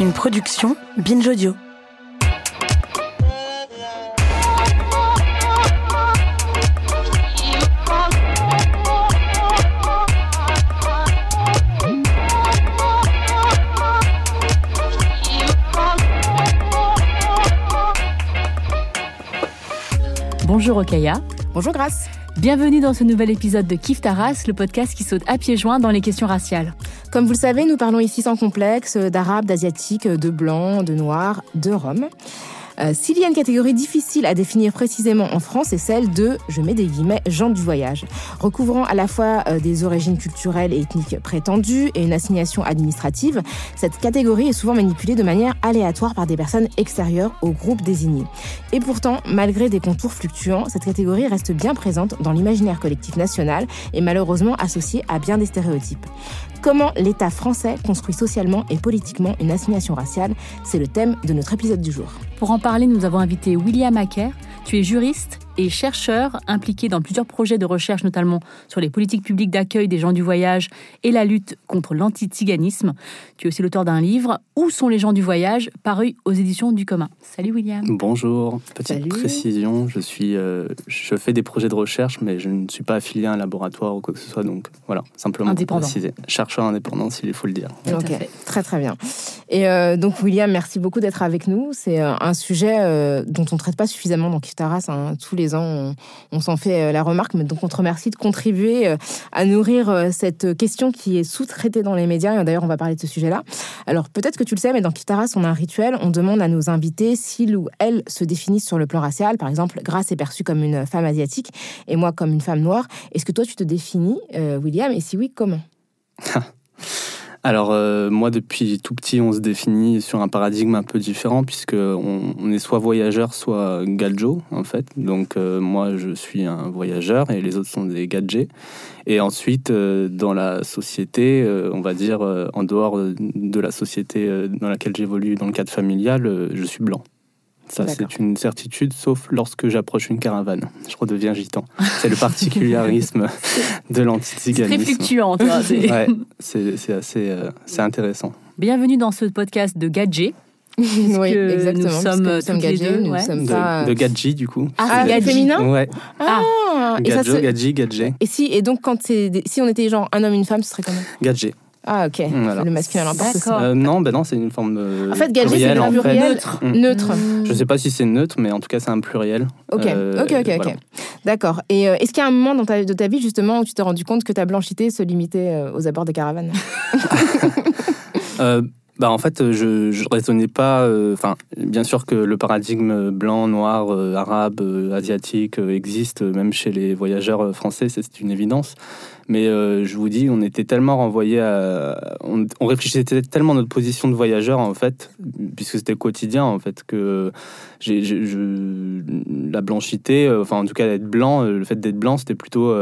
Une production Binge Audio. Bonjour Okaya. Bonjour Grace. Bienvenue dans ce nouvel épisode de Kif Taras, le podcast qui saute à pieds joints dans les questions raciales. Comme vous le savez, nous parlons ici sans complexe d'arabes, d'asiatiques, de blancs, de noirs, de roms. Euh, S'il y a une catégorie difficile à définir précisément en France, c'est celle de, je mets des guillemets, gens du voyage, recouvrant à la fois euh, des origines culturelles et ethniques prétendues et une assignation administrative. Cette catégorie est souvent manipulée de manière aléatoire par des personnes extérieures au groupe désigné. Et pourtant, malgré des contours fluctuants, cette catégorie reste bien présente dans l'imaginaire collectif national et malheureusement associée à bien des stéréotypes. Comment l'État français construit socialement et politiquement une assignation raciale C'est le thème de notre épisode du jour. Pour en parler, nous avons invité William Acker. Tu es juriste et chercheur impliqué dans plusieurs projets de recherche, notamment sur les politiques publiques d'accueil des gens du voyage et la lutte contre l'anti-tiganisme. Tu es aussi l'auteur d'un livre Où sont les gens du voyage paru aux éditions du commun. Salut William. Bonjour, petite Salut. précision, je suis, euh, je fais des projets de recherche, mais je ne suis pas affilié à un laboratoire ou quoi que ce soit, donc voilà, simplement Indépendant. préciser. Chercheur indépendant, s'il faut le dire. Ok, très très bien. Et euh, donc William, merci beaucoup d'être avec nous. C'est euh, un sujet euh, dont on ne traite pas suffisamment dans Kiftaras. hein. Tous les on, s'en fait euh, la remarque, mais donc on te remercie de contribuer euh, à nourrir euh, cette question qui est sous-traitée dans les médias. Et d'ailleurs, on va parler de ce sujet-là. Alors peut-être que tu le sais, mais dans Kiftaras, on a un rituel. On demande à nos invités s'ils ou elles se définissent sur le plan racial. Par exemple, Grace est perçue comme une femme asiatique et moi comme une femme noire. Est-ce que toi, tu te définis, William? Et si oui, comment? Alors euh, moi, depuis tout petit, on se définit sur un paradigme un peu différent, puisque on, est soit voyageur, soit gadjo, en fait. Donc euh, moi, je suis un voyageur et les autres sont des gadgets. Et ensuite, euh, dans la société, on va dire, en dehors de la société dans laquelle j'évolue dans le cadre familial, je suis blanc. Ça, c'est une certitude, sauf lorsque j'approche une caravane. Je redeviens gitan. C'est le particularisme de C'est très fluctuant, toi. c'est- Ouais, assez euh, c'est intéressant. Bienvenue dans ce podcast de Gadget. Oui, exactement. nous sommes nous sommes toutes les gadgets, deux, nous ouais. sommes De, pas. de gadji, du coup. Ah, Gadji. féminin Ouais, Ah, et ça gadjo, se- gadji, gadget, Et si, et donc, quand si on était genre un homme, une femme, ce serait comment? Gadget. Ah, ok. Voilà. Le masculin l'emporte. Euh, non, ben non, c'est une forme euh, En fait, gadget, c'est fait. pluriel Mm. neutre. Je sais pas si c'est neutre, mais en tout cas, c'est un pluriel. Ok, Euh, ok, ok, ok. voilà. D'accord. Et euh, est-ce qu'il y a un moment dans ta, de ta vie, justement, où tu t'es rendu compte que ta blanchité se limitait euh, aux abords des caravanes? Euh, bah en fait, je je raisonnais pas. euh, Enfin, bien sûr que le paradigme blanc, noir, euh, arabe, euh, asiatique euh, existe, euh, même chez les voyageurs euh, français, ça, c'est une évidence. Mais euh, je vous dis, on était tellement renvoyés à. On, réfléchissait tellement à notre position de voyageur, en fait, puisque c'était quotidien, en fait, que la blanchité, euh, enfin, en tout cas, d'être blanc, euh, le fait d'être blanc, c'était plutôt.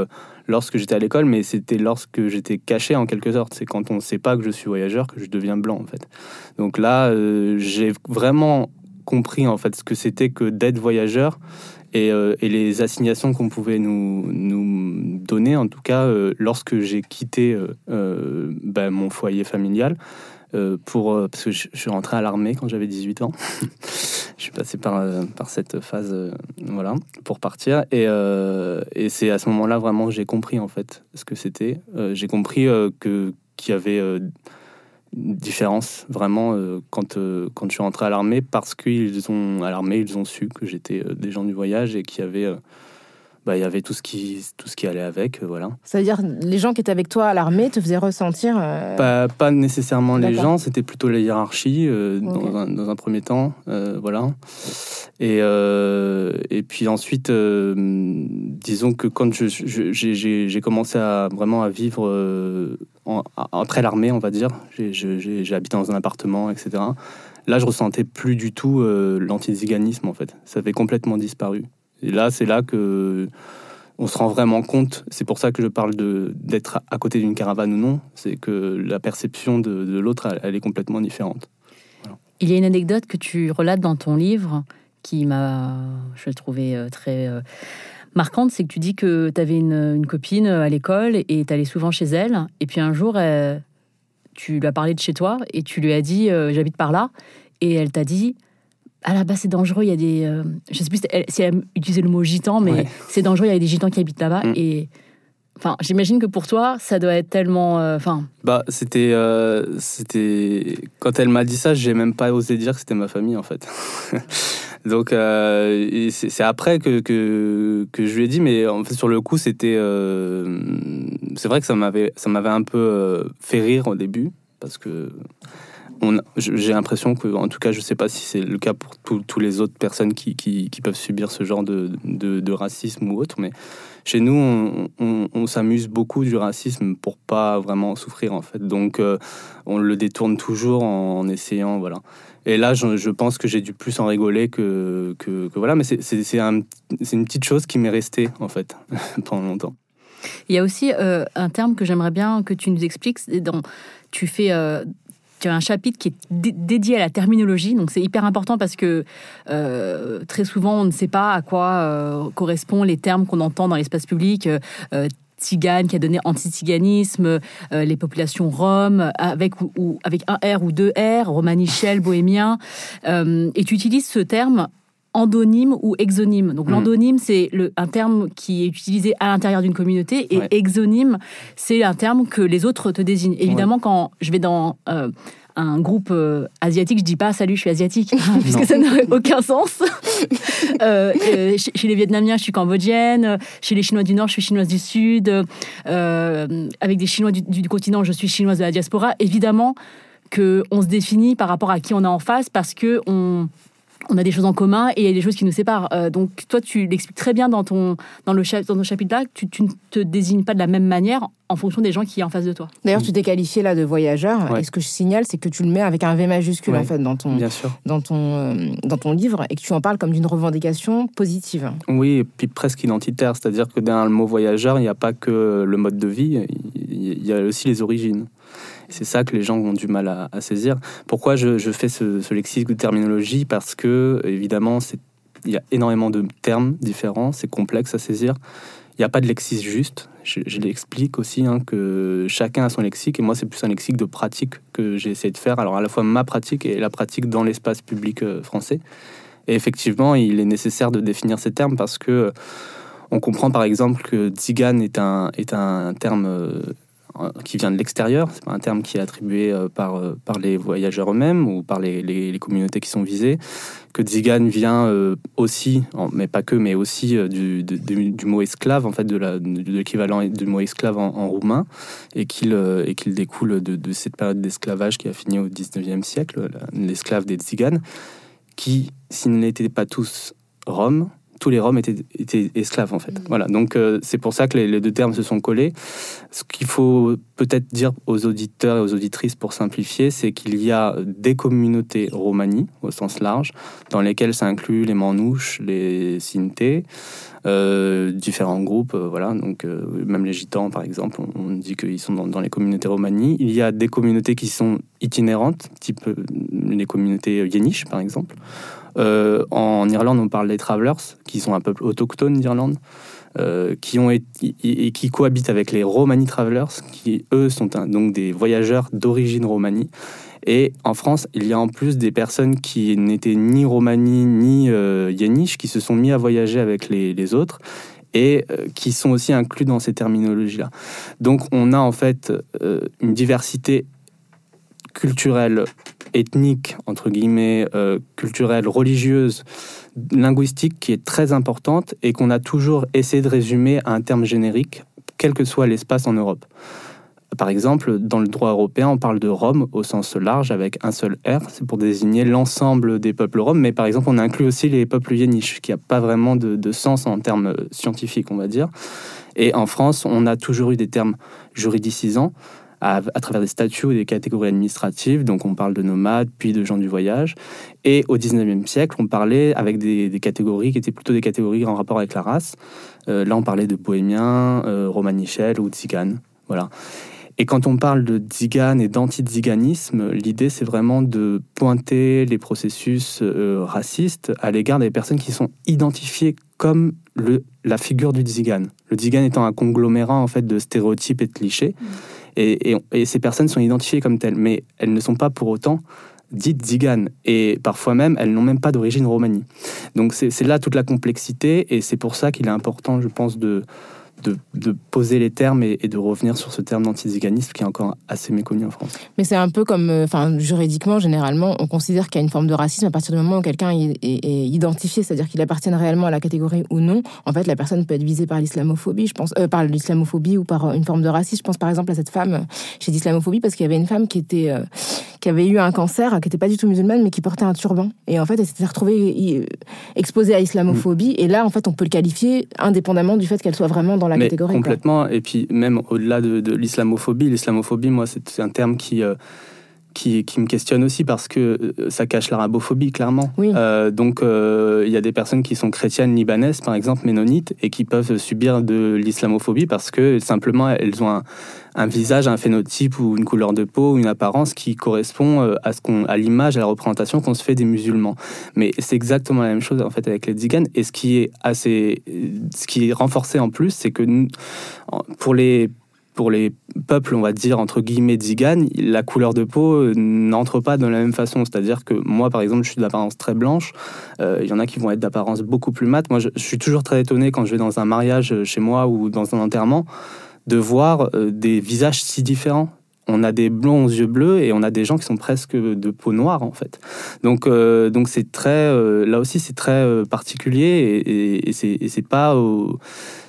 Lorsque j'étais à l'école, mais c'était lorsque j'étais caché en quelque sorte. C'est quand on ne sait pas que je suis voyageur que je deviens blanc en fait. Donc là, euh, j'ai vraiment compris en fait ce que c'était que d'être voyageur et, euh, les assignations qu'on pouvait nous, donner, en tout cas euh, lorsque j'ai quitté ben, mon foyer familial. Euh, pour, euh, parce que je, suis rentré à l'armée quand j'avais 18 ans. je suis passé par, euh, par cette phase voilà, pour partir. Et, et c'est à ce moment-là vraiment que j'ai compris en fait ce que c'était. J'ai compris que qu'il y avait une différence vraiment quand, quand je suis rentré à l'armée parce qu'ils ont à l'armée ils ont su que j'étais des gens du voyage et qu'il y avait bah, il y avait tout ce qui, tout ce qui allait avec, euh, voilà. C'est-à-dire, les gens qui étaient avec toi à l'armée te faisaient ressentir. euh, Pas, pas nécessairement les gens, c'était plutôt la hiérarchie euh, dans, un, dans un premier temps, euh, voilà. Et, et puis ensuite, disons que quand je- je- j'ai commencé à vraiment à vivre en- après l'armée, on va dire, j'ai- j'ai j'ai- j'ai habité dans un appartement, etc. Là, je ressentais plus du tout l'antiziganisme en fait. Ça avait complètement disparu. Et là, c'est là que on se rend vraiment compte. C'est pour ça que je parle d'être à côté d'une caravane ou non. C'est que la perception de, l'autre, elle, est complètement différente. Il y a une anecdote que tu relates dans ton livre qui m'a, je trouvée euh, très euh, marquante, c'est que tu dis que tu avais une, copine euh, à l'école et tu allais souvent chez elle, et puis un jour, tu lui as parlé de chez toi et tu lui as dit j'habite par là, et elle t'a dit ah là-bas c'est dangereux, il y a des, euh, je sais plus si elle, utilisé le mot gitan, mais Ouais. c'est dangereux, il y a des gitans qui habitent là-bas, Mm. et enfin j'imagine que pour toi ça doit être tellement, euh, enfin Bah, c'était, euh, c'était quand elle m'a dit ça, j'ai même pas osé dire que c'était ma famille en fait. Donc euh, c'est après que, que, que je lui ai dit, mais en fait sur le coup c'était, euh, c'est vrai que ça m'avait un peu euh, fait rire au début parce que j'ai l'impression que, en tout cas, je sais pas si c'est le cas pour tous les autres personnes qui, peuvent subir ce genre de, racisme ou autre, mais chez nous, on, s'amuse beaucoup du racisme pour pas vraiment souffrir, en fait. Donc, euh, on le détourne toujours en, essayant, voilà. Et là, je, pense que j'ai dû plus en rigoler que, voilà, mais c'est- c'est c'est un- c'est une petite chose qui m'est restée, en fait, pendant longtemps. Il y a aussi euh, un terme que j'aimerais bien que tu nous expliques. Dans, tu fais, euh, tu as un chapitre qui est dé- dédié à la terminologie, donc c'est hyper important parce que euh, très souvent on ne sait pas à quoi euh, correspondent les termes qu'on entend dans l'espace public. euh, euh, Tzigane qui a donné anti-tsiganisme, euh, les populations roms avec ou, avec un R ou deux R, romanichel, bohémien, et tu utilises ce terme endonyme ou exonyme. Donc Mhm. l'endonyme, c'est le- un terme qui est utilisé à l'intérieur d'une communauté et Ouais. exonyme, c'est un terme que les autres te désignent. Évidemment, quand je vais dans euh, un groupe euh, asiatique, je dis pas salut, je suis asiatique, puisque Non. ça n'a aucun sens. Euh, euh, chez, les Vietnamiens, je suis cambodgienne. Chez les Chinois du Nord, je suis chinoise du Sud. Avec des Chinois du, du continent, je suis chinoise de la diaspora. Évidemment que on se définit par rapport à qui on a en face parce que on on a des choses en commun et il y a des choses qui nous séparent. Euh, donc toi, tu l'expliques très bien dans ton dans le cha- dans ton chapitre-là. que Tu, tu ne te désignes pas de la même manière en fonction des gens qui sont en face de toi. D'ailleurs, tu t'es qualifié là de voyageur. Ouais. Et ce que je signale, c'est que tu le mets avec un V majuscule Ouais. en fait dans ton Bien sûr. dans ton euh, dans ton livre et que tu en parles comme d'une revendication positive. Oui, et puis presque identitaire, c'est-à-dire que derrière le mot voyageur, il n'y a pas que le mode de vie, il y a aussi les origines. C'est ça que les gens ont du mal à, saisir. Pourquoi je, fais ce, lexique de terminologie? Parce que, évidemment, il y a énormément de termes différents, c'est complexe à saisir. Il n'y a pas de lexique juste. Je, l'explique aussi, hein, que chacun a son lexique, et moi, c'est plus un lexique de pratique que j'ai essayé de faire. Alors, à la fois ma pratique et la pratique dans l'espace public euh, français. Et effectivement, il est nécessaire de définir ces termes parce que on comprend par exemple que Tzigane est un, est un terme euh, qui vient de l'extérieur, c'est pas un terme qui est attribué euh, par, euh, par les voyageurs eux-mêmes ou par les, les- communautés qui sont visées, que Tzigane vient euh, aussi, mais pas que, mais aussi euh, du, du mot esclave, en fait, de l'équivalent du mot esclave en, roumain, et qu'il euh, qu'il découle de, de cette période d'esclavage qui a fini au 19e siècle, la- l'esclave des Tziganes, qui, s'ils n'étaient pas tous roms, tous les Roms étaient, étaient esclaves en fait. Voilà, donc euh, c'est pour ça que les, les deux termes se sont collés. Ce qu'il faut peut-être dire aux auditeurs et aux auditrices pour simplifier, c'est qu'il y a des communautés romanies au sens large, dans lesquelles ça inclut les Manouches, les Sintés, euh, différents groupes, euh, voilà, donc même les Gitans par exemple, on, on dit qu'ils sont dans, dans les communautés romanies. Il y a des communautés qui sont itinérantes, type les communautés yéniches par exemple. Euh, en Irlande, on parle des Travelers, qui sont un peuple autochtone d'Irlande, euh, qui ont été, et qui cohabitent avec les Romani Travelers, qui eux sont donc des voyageurs d'origine Romani. Et en France, il y a en plus des personnes qui n'étaient ni Romani ni euh, Yéniche, qui se sont mis à voyager avec les, autres et euh, qui sont aussi inclus dans ces terminologies-là. Donc on a en fait une diversité culturelle ethnique, entre guillemets, euh, culturelle, religieuse, linguistique qui est très importante et qu'on a toujours essayé de résumer à un terme générique, quel que soit l'espace en Europe. Par exemple, dans le droit européen, on parle de Rome au sens large avec un seul R, c'est pour désigner l'ensemble des peuples roms, mais par exemple, on inclut aussi les peuples yéniches, qui n'a pas vraiment de, sens en termes scientifiques, on va dire. Et en France, on a toujours eu des termes juridicisants à, travers des statuts ou des catégories administratives. Donc on parle de nomades, puis de gens du voyage. Et au 19e siècle, on parlait avec des, catégories qui étaient plutôt des catégories en rapport avec la race. Euh, là, on parlait de bohémiens, euh, ou tziganes. Voilà. Et quand on parle de tzigane et d'anti-tziganisme, l'idée c'est vraiment de pointer les processus euh, racistes à l'égard des personnes qui sont identifiées comme la figure du tzigane. Le tzigane étant un conglomérat en fait de stéréotypes et de clichés. Mmh. Et, ces personnes sont identifiées comme telles, mais elles ne sont pas pour autant dites tziganes. Et parfois même, elles n'ont même pas d'origine romanie. Donc c'est là toute la complexité, et c'est pour ça qu'il est important, je pense, de, de, poser les termes et, de revenir sur ce terme d'antiziganisme qui est encore assez méconnu en France. Mais c'est un peu comme, euh, enfin, juridiquement, généralement, on considère qu'il y a une forme de racisme à partir du moment où quelqu'un est, identifié, c'est-à-dire qu'il appartient réellement à la catégorie ou non. En fait, la personne peut être visée par l'islamophobie, je pense, euh, par l'islamophobie ou par une forme de racisme. Je pense par exemple à cette femme chez l'islamophobie parce qu'il y avait une femme qui était, euh, qui avait eu un cancer, qui n'était pas du tout musulmane, mais qui portait un turban. Et en fait, elle s'était retrouvée exposée à l'islamophobie. Et là, en fait, on peut le qualifier indépendamment du fait qu'elle soit vraiment dans la catégorie. Complètement. Et puis même au-delà de, l'islamophobie, l'islamophobie, moi, c'est un terme qui qui, me questionne aussi parce que euh, ça cache l'arabophobie, clairement. Euh, donc, euh, il y a des personnes qui sont chrétiennes libanaises, par exemple, ménonites, et qui peuvent subir de l'islamophobie parce que simplement elles ont un, visage, un phénotype ou une couleur de peau, ou une apparence qui correspond à ce qu'on, à l'image, à la représentation qu'on se fait des musulmans. Mais c'est exactement la même chose en fait avec les tziganes. Et ce qui est assez, ce qui est renforcé en plus, c'est que pour les pour les peuples, on va dire, entre guillemets, tziganes, la couleur de peau euh, n'entre pas de la même façon. C'est-à-dire que moi, par exemple, je suis d'apparence très blanche. Euh, il y en a qui vont être d'apparence beaucoup plus mate. Moi, je, suis toujours très étonné quand je vais dans un mariage euh, chez moi ou dans un enterrement de voir des visages si différents on a des blonds aux yeux bleus et on a des gens qui sont presque de peau noire en fait. Donc donc c'est très là aussi c'est très particulier et, et c'est pas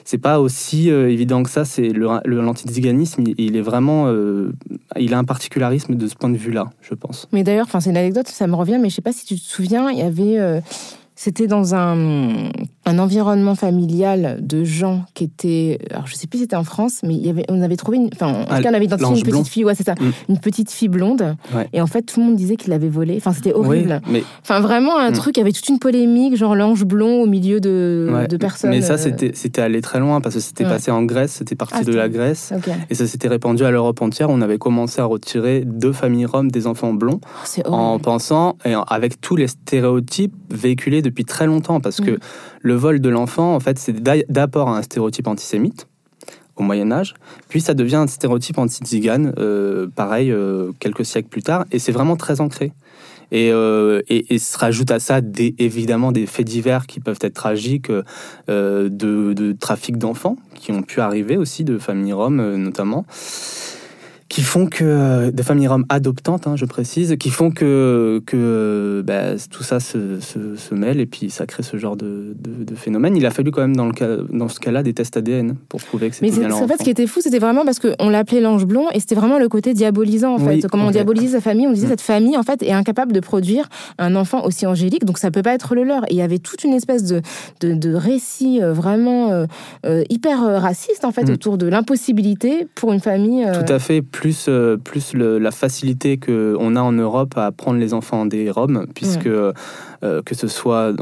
c'est pas aussi euh, évident que ça. C'est le, l'antiziganisme, il, il, est vraiment, euh, il a un particularisme de ce point de vue-là, je pense. Mais d'ailleurs, enfin, c'est une anecdote, ça me revient, mais je sais pas si tu te souviens, il y avait, euh, c'était dans un un environnement familial de gens qui étaient, alors je sais plus si c'était en France, mais il y avait, on avait trouvé, une, enfin, en tout cas, on avait identifié une petite fille, ouais, c'est ça, mm. une petite fille blonde, et en fait, tout le monde disait qu'il l'avait volée. Enfin, c'était horrible. mais... Enfin, vraiment un mm. truc, il y avait toute une polémique, genre l'ange blond au milieu de, de personnes. Mais ça, euh, c'était, c'était allé très loin parce que c'était passé en Grèce, c'était parti ah, de la Grèce, et ça s'était répandu à l'Europe entière. On avait commencé à retirer deux familles roms des enfants blonds, en pensant, et avec tous les stéréotypes véhiculés depuis très longtemps, parce que mm le vol de l'enfant, en fait, c'est d'abord un stéréotype antisémite au Moyen Âge, puis ça devient un stéréotype anti-tzigane, euh, pareil, euh, quelques siècles plus tard, et c'est vraiment très ancré. Et, euh, se rajoute à ça évidemment des faits divers qui peuvent être tragiques, de, de, trafic d'enfants qui ont pu arriver aussi, de familles roms notamment qui font que euh, des familles roms adoptantes, hein, je précise, qui font que que bah, tout ça se, se, mêle et puis ça crée ce genre de, de, phénomène. Il a fallu quand même dans le cas dans ce cas-là des tests ADN pour prouver que c'était bien Mais en fait, ce qui était fou, c'était vraiment parce qu'on l'appelait l'ange blond et c'était vraiment le côté diabolisant en fait. Comment on diabolisait sa famille, on disait mm. cette famille en fait est incapable de produire un enfant aussi angélique, donc ça peut pas être le leur. Et il y avait toute une espèce de de, de récit euh, vraiment euh, hyper raciste en fait mm. autour de l'impossibilité pour une famille. Tout à fait plus, euh, plus la facilité qu'on a en Europe à prendre les enfants des Roms, puisque euh, que ce soit.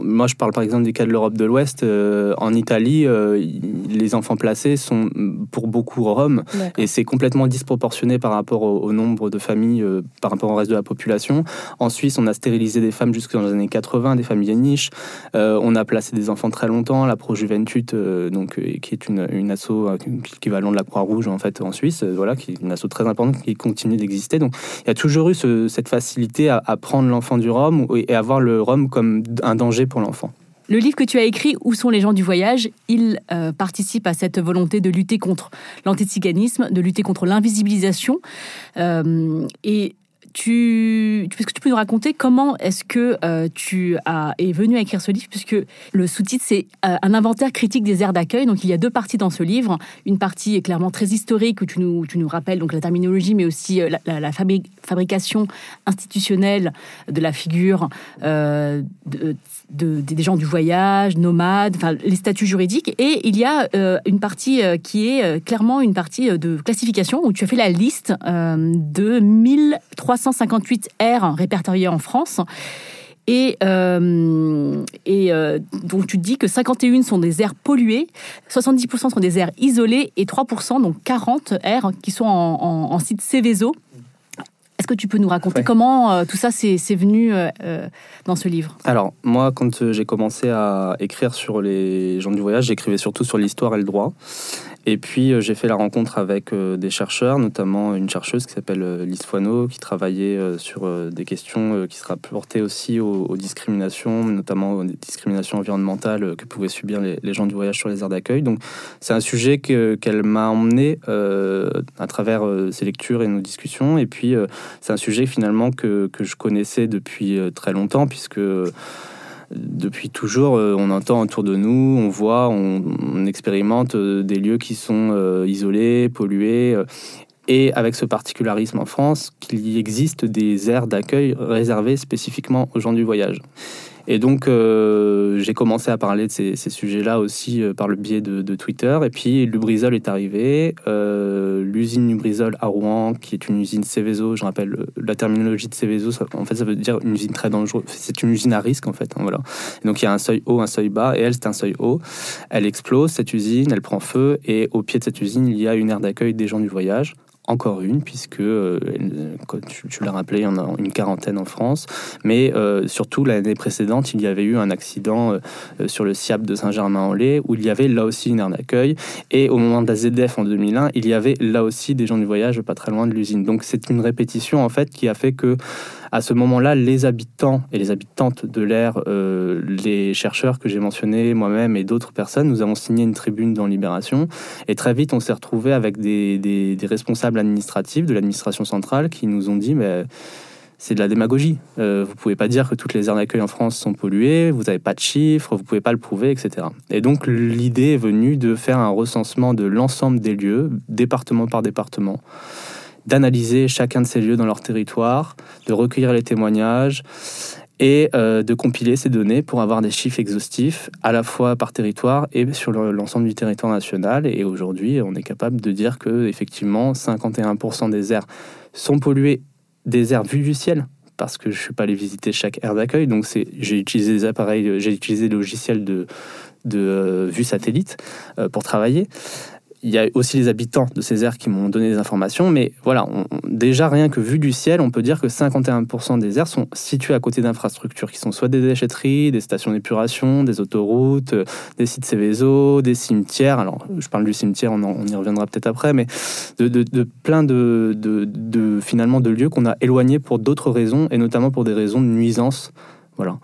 moi, je parle par exemple du cas de l'Europe de l'Ouest. Euh, en Italie, euh, les enfants placés sont pour beaucoup roms et c'est complètement disproportionné par rapport au, nombre de familles, par rapport au reste de la population. En Suisse, on a stérilisé des femmes jusque dans les années 80, des familles niches. on a placé des enfants très longtemps. La Pro Juventud, donc, qui est une, une asso équivalent de la Croix-Rouge en fait en Suisse, voilà, qui est une asso très importante qui continue d'exister. Donc, il y a toujours eu cette facilité à, à prendre l'enfant du Rhum et à le rhum comme un danger pour l'enfant. Le livre que tu as écrit, Où sont les gens du voyage Il euh, participe à cette volonté de lutter contre l'antiziganisme, de lutter contre l'invisibilisation. Euh, et tu, est-ce que tu peux nous raconter comment est-ce que euh, tu as, es venu à écrire ce livre? Puisque le sous-titre, c'est euh, un inventaire critique des aires d'accueil. Donc, il y a deux parties dans ce livre. Une partie est clairement très historique, où tu nous, tu nous rappelles donc, la terminologie, mais aussi euh, la, fabrication institutionnelle de la figure de, des gens du voyage, nomades, enfin, les statuts juridiques. Et il y a une partie qui est clairement une partie de classification, où tu as fait la liste de 1358 aires répertoriées en France. Et, euh, et euh, donc tu dis que 51 sont des aires polluées, 70% sont des aires isolées et 3%, donc 40 aires qui sont en, site Céveso. Est-ce que tu peux nous raconter comment euh, tout ça s'est venu dans ce livre? Alors, moi, quand j'ai commencé à écrire sur les gens du voyage, j'écrivais surtout sur l'histoire et le droit. Et puis euh, j'ai fait la rencontre avec euh, des chercheurs, notamment une chercheuse qui s'appelle euh, Lise Foineau, qui travaillait sur des questions qui se rapportaient aussi aux, discriminations, notamment aux discriminations environnementales que pouvaient subir les, gens du voyage sur les aires d'accueil. Donc c'est un sujet qu'elle m'a emmené à travers ses lectures et nos discussions. Et puis c'est un sujet finalement que, que, je connaissais depuis très longtemps, puisque depuis toujours, euh, on entend autour de nous, on voit, on, expérimente euh, des lieux qui sont euh, isolés, pollués. Et avec ce particularisme en France, qu'il y existe des aires d'accueil réservées spécifiquement aux gens du voyage. Et donc, euh, j'ai commencé à parler de ces, sujets-là aussi euh, par le biais de, Twitter. Et puis, Lubrizol est arrivé. Euh, l'usine Lubrizol à Rouen, qui est une usine Céveso, je rappelle la terminologie de Céveso, en fait, ça veut dire une usine très dangereuse. C'est une usine à risque, en fait. Hein, voilà. donc, il y a un seuil haut, un seuil bas. Et elle, c'est un seuil haut. Elle explose, cette usine, elle prend feu. Et au pied de cette usine, il y a une aire d'accueil des gens du voyage encore une, puisque, euh, tu, l'as rappelé, il y en a une quarantaine en France. Mais euh, surtout, l'année précédente, il y avait eu un accident euh, sur le SIAP de Saint-Germain-en-Laye, où il y avait là aussi une aire d'accueil. Et au moment de la ZDF en 2001, il y avait là aussi des gens du voyage pas très loin de l'usine. Donc c'est une répétition, en fait, qui a fait que à ce moment-là, les habitants et les habitantes de l'air, euh, les chercheurs que j'ai mentionnés, moi-même et d'autres personnes, nous avons signé une tribune dans Libération. Et très vite, on s'est retrouvé avec des, responsables administratifs de l'administration centrale qui nous ont dit, mais c'est de la démagogie. Euh, vous pouvez pas dire que toutes les aires d'accueil en France sont polluées, vous n'avez pas de chiffres, vous pouvez pas le prouver, etc. Et donc l'idée est venue de faire un recensement de l'ensemble des lieux, département par département, d'analyser chacun de ces lieux dans leur territoire, de recueillir les témoignages et euh, de compiler ces données pour avoir des chiffres exhaustifs à la fois par territoire et sur l'ensemble du territoire national. Et aujourd'hui, on est capable de dire que effectivement, 51% des aires sont polluées, des aires vues du ciel, parce que je suis pas allé visiter chaque aire d'accueil. Donc j'ai utilisé des appareils, j'ai utilisé le logiciel de, de euh, vue satellite euh, pour travailler il y a aussi les habitants de ces aires qui m'ont donné des informations, mais voilà, déjà rien que vu du ciel, on peut dire que 51% des aires sont situées à côté d'infrastructures qui sont soit des déchetteries, des stations d'épuration, des autoroutes, euh, des sites Céveso, des cimetières. Alors, je parle du cimetière, on, y reviendra peut-être après, mais de, plein de, de, finalement de lieux qu'on a éloignés pour d'autres raisons, et notamment pour des raisons de nuisance. Voilà.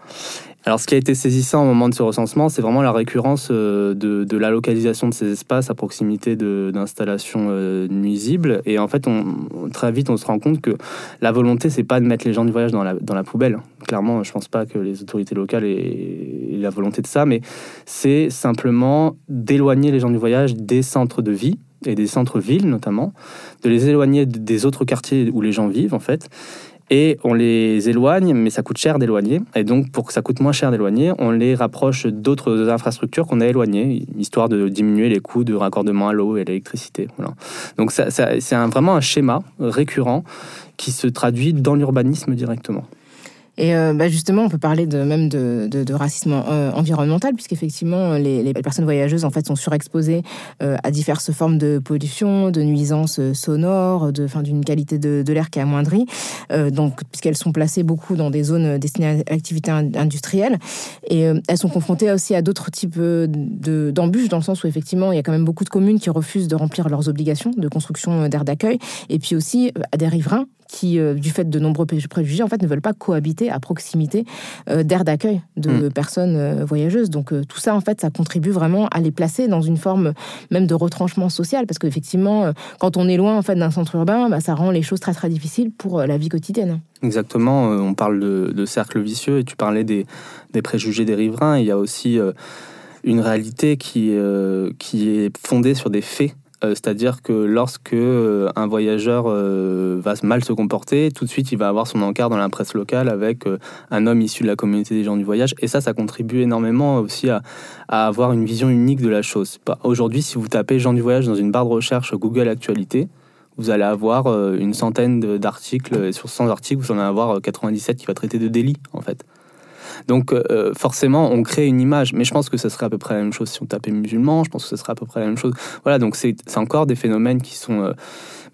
Alors, ce qui a été saisissant au moment de ce recensement, c'est vraiment la récurrence euh, de, la localisation de ces espaces à proximité d'installations euh, nuisibles. Et en fait, on, très vite, on se rend compte que la volonté, c'est pas de mettre les gens du voyage dans la, dans la poubelle. Clairement, je pense pas que les autorités locales aient, la volonté de ça, mais c'est simplement d'éloigner les gens du voyage des centres de vie et des centres-villes notamment, de les éloigner des autres quartiers où les gens vivent en fait, et on les éloigne, mais ça coûte cher d'éloigner. Et donc, pour que ça coûte moins cher d'éloigner, on les rapproche d'autres infrastructures qu'on a éloignées, histoire de diminuer les coûts de raccordement à l'eau et à l'électricité. Donc, c'est vraiment un schéma récurrent qui se traduit dans l'urbanisme directement. Et euh, bah justement, on peut parler de, même de, de, de racisme euh, environnemental, puisqu'effectivement, les, les personnes voyageuses en fait, sont surexposées euh, à diverses formes de pollution, de nuisances sonores, de, fin, d'une qualité de, de l'air qui est amoindrie, donc, puisqu'elles sont placées beaucoup dans des zones destinées à l'activité industrielle. Et elles sont confrontées aussi à d'autres types de, d'embûches, dans le sens où, effectivement, il y a quand même beaucoup de communes qui refusent de remplir leurs obligations de construction d'aires d'accueil, et puis aussi à des riverains qui, euh, du fait de nombreux préjugés, en fait, ne veulent pas cohabiter à proximité euh, d'aires d'accueil de Mm. personnes euh, voyageuses. Donc tout ça, en fait, ça contribue vraiment à les placer dans une forme même de retranchement social, parce qu'effectivement, quand on est loin en fait d'un centre urbain, bah, ça rend les choses très très difficiles pour la vie quotidienne. Exactement, on parle de, de cercle vicieux et tu parlais des, des préjugés des riverains. Il y a aussi une réalité qui, euh, qui est fondée sur des faits. Euh, C'est-à-dire que lorsque euh, un voyageur euh, va mal se comporter, tout de suite il va avoir son encart dans la presse locale avec un homme issu de la communauté des gens du voyage. Et ça, ça contribue énormément aussi à, avoir une vision unique de la chose. Aujourd'hui, si vous tapez gens du voyage dans une barre de recherche Google Actualité, vous allez avoir une centaine d'articles, sur 100 articles, vous en allez avoir euh, 97 qui va traiter de délit, en fait. Donc euh, forcément, on crée une image, mais je pense que ce serait à peu près la même chose si on tapait musulman, je pense que ce serait à peu près la même chose. Voilà, donc c'est c'est encore des phénomènes qui sont... euh,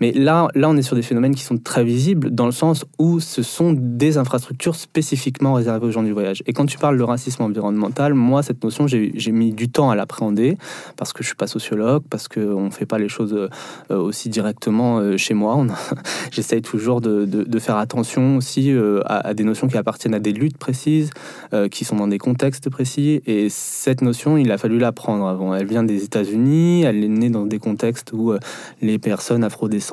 mais là, là, on est sur des phénomènes qui sont très visibles dans le sens où ce sont des infrastructures spécifiquement réservées aux gens du voyage. Et quand tu parles de racisme environnemental, moi, cette notion, j'ai mis du temps à l'appréhender parce que je suis pas sociologue, parce qu'on ne fait pas les choses euh, aussi directement euh, chez moi. J'essaye toujours de, faire attention aussi euh, à, des notions qui appartiennent à des luttes précises, qui sont dans des contextes précis. Et cette notion, il a fallu l'apprendre avant. Elle vient des États-Unis, elle est née dans des contextes où les personnes afrodescendantes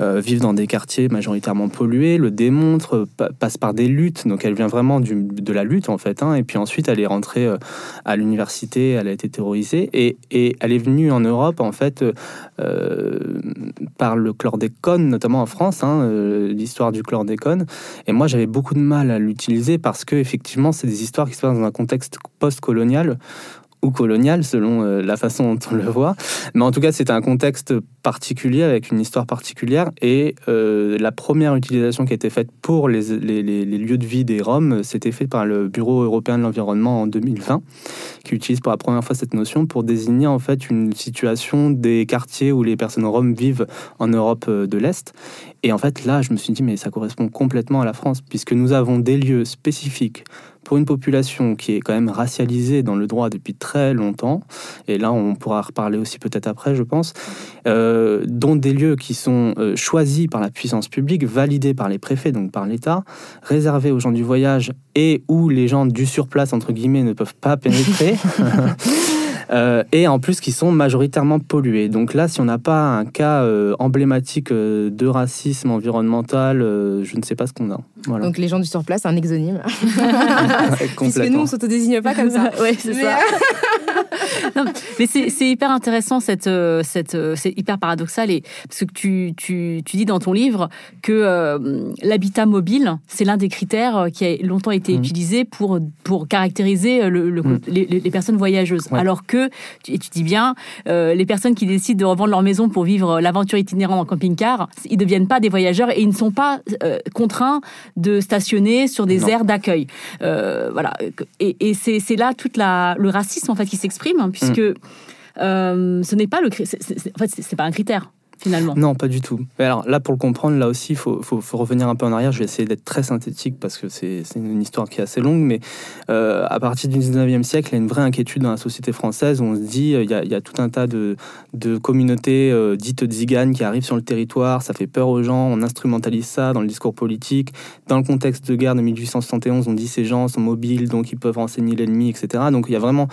euh, vivent dans des quartiers majoritairement pollués, le démontrent, pa- passe par des luttes. Donc elle vient vraiment de la lutte en fait. hein. Et puis ensuite, elle est rentrée euh, à l'université, elle a été terrorisée et, elle est venue en Europe en fait euh, par le chlordécone, notamment en France, hein, l'histoire du chlordécone. Et moi, j'avais beaucoup de mal à l'utiliser parce que effectivement, c'est des histoires qui se passent dans un contexte post-colonial ou colonial selon euh, la façon dont on le voit. Mais en tout cas, c'est un contexte particulier avec une histoire particulière. Et euh, la première utilisation qui a été faite pour les, les- lieux de vie des Roms, c'était fait par le Bureau européen de l'environnement en 2020, qui utilise pour la première fois cette notion pour désigner en fait une situation des quartiers où les personnes roms vivent en Europe euh, de l'Est. Et en fait, là, je me suis dit, mais ça correspond complètement à la France, puisque nous avons des lieux spécifiques pour une population qui est quand même racialisée dans le droit depuis très longtemps, et là on pourra reparler aussi peut-être après, je pense, euh, dont des lieux qui sont euh, choisis par la puissance publique, validés par les préfets, donc par l'État, réservés aux gens du voyage et où les gens du surplace, entre guillemets, ne peuvent pas pénétrer. Euh, et en plus qui sont majoritairement pollués. Donc là, si on n'a pas un cas euh, emblématique euh, de racisme environnemental, euh, je ne sais pas ce qu'on a. Voilà. Donc les gens du surplace, un exonyme. Puisque nous, on s'autodésigne pas comme ça. ouais, c'est ça. Non, mais c'est hyper intéressant, cette, euh, cette, euh, c'est hyper paradoxal. Et, parce que tu, tu, tu dis dans ton livre que euh, l'habitat mobile, c'est l'un des critères qui a longtemps été Mhm. utilisé pour, pour caractériser le, le- Mhm. les, personnes voyageuses. Ouais. Alors que, et tu dis bien, euh, les personnes qui décident de revendre leur maison pour vivre l'aventure itinérante en camping-car, ils ne deviennent pas des voyageurs et ils ne sont pas euh, contraints de stationner sur des Non. aires d'accueil. Voilà. Et, c'est là tout le racisme en fait qui s'exprime, hein, puisque Mm. euh, ce n'est pas le cri- c'est- c'est- en fait c'est pas un critère finalement. Non, pas du tout. Mais alors là, pour le comprendre, là aussi, il faut, faut- faut revenir un peu en arrière. Je vais essayer d'être très synthétique parce que c'est c'est une histoire qui est assez longue. Mais euh, à partir du 19e siècle, il y a une vraie inquiétude dans la société française où on se dit euh, il y a, il y a tout un tas de, de communautés euh, dites tziganes qui arrivent sur le territoire. Ça fait peur aux gens. On instrumentalise ça dans le discours politique. Dans le contexte de guerre de 1871, on dit ces gens sont mobiles, donc ils peuvent renseigner l'ennemi, etc. Donc il y a vraiment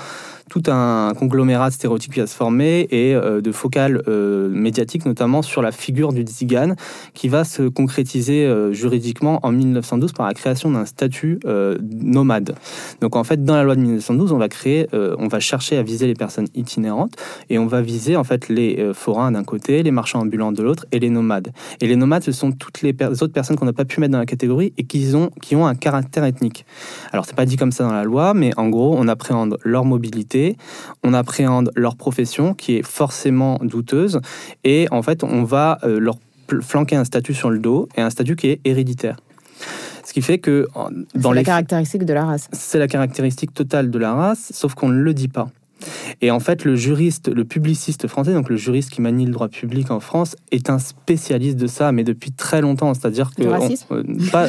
tout un conglomérat de stéréotypes qui va se former et euh, de focales euh, médiatiques, notamment sur la figure du tzigane, qui va se concrétiser euh, juridiquement en 1912 par la création d'un statut euh, nomade. Donc en fait, dans la loi de 1912, on va créer, on va chercher à viser les personnes itinérantes et on va viser en fait les forains d'un côté, les marchands ambulants de l'autre et les nomades. Et les nomades, ce sont toutes les, autres personnes qu'on n'a pas pu mettre dans la catégorie et qui ont, qui ont un caractère ethnique. Alors c'est pas dit comme ça dans la loi, mais en gros, on appréhende leur mobilité, on appréhende leur profession qui est forcément douteuse et en fait, on va euh, leur flanquer un statut sur le dos et un statut qui est héréditaire. Ce qui fait que dans C'est les la caractéristique de la race. c'est la caractéristique totale de la race, sauf qu'on ne le dit pas. Et en fait, le juriste, le publiciste français, donc le juriste qui manie le droit public en France, est un spécialiste de ça, mais depuis très longtemps. C'est-à-dire que. Euh,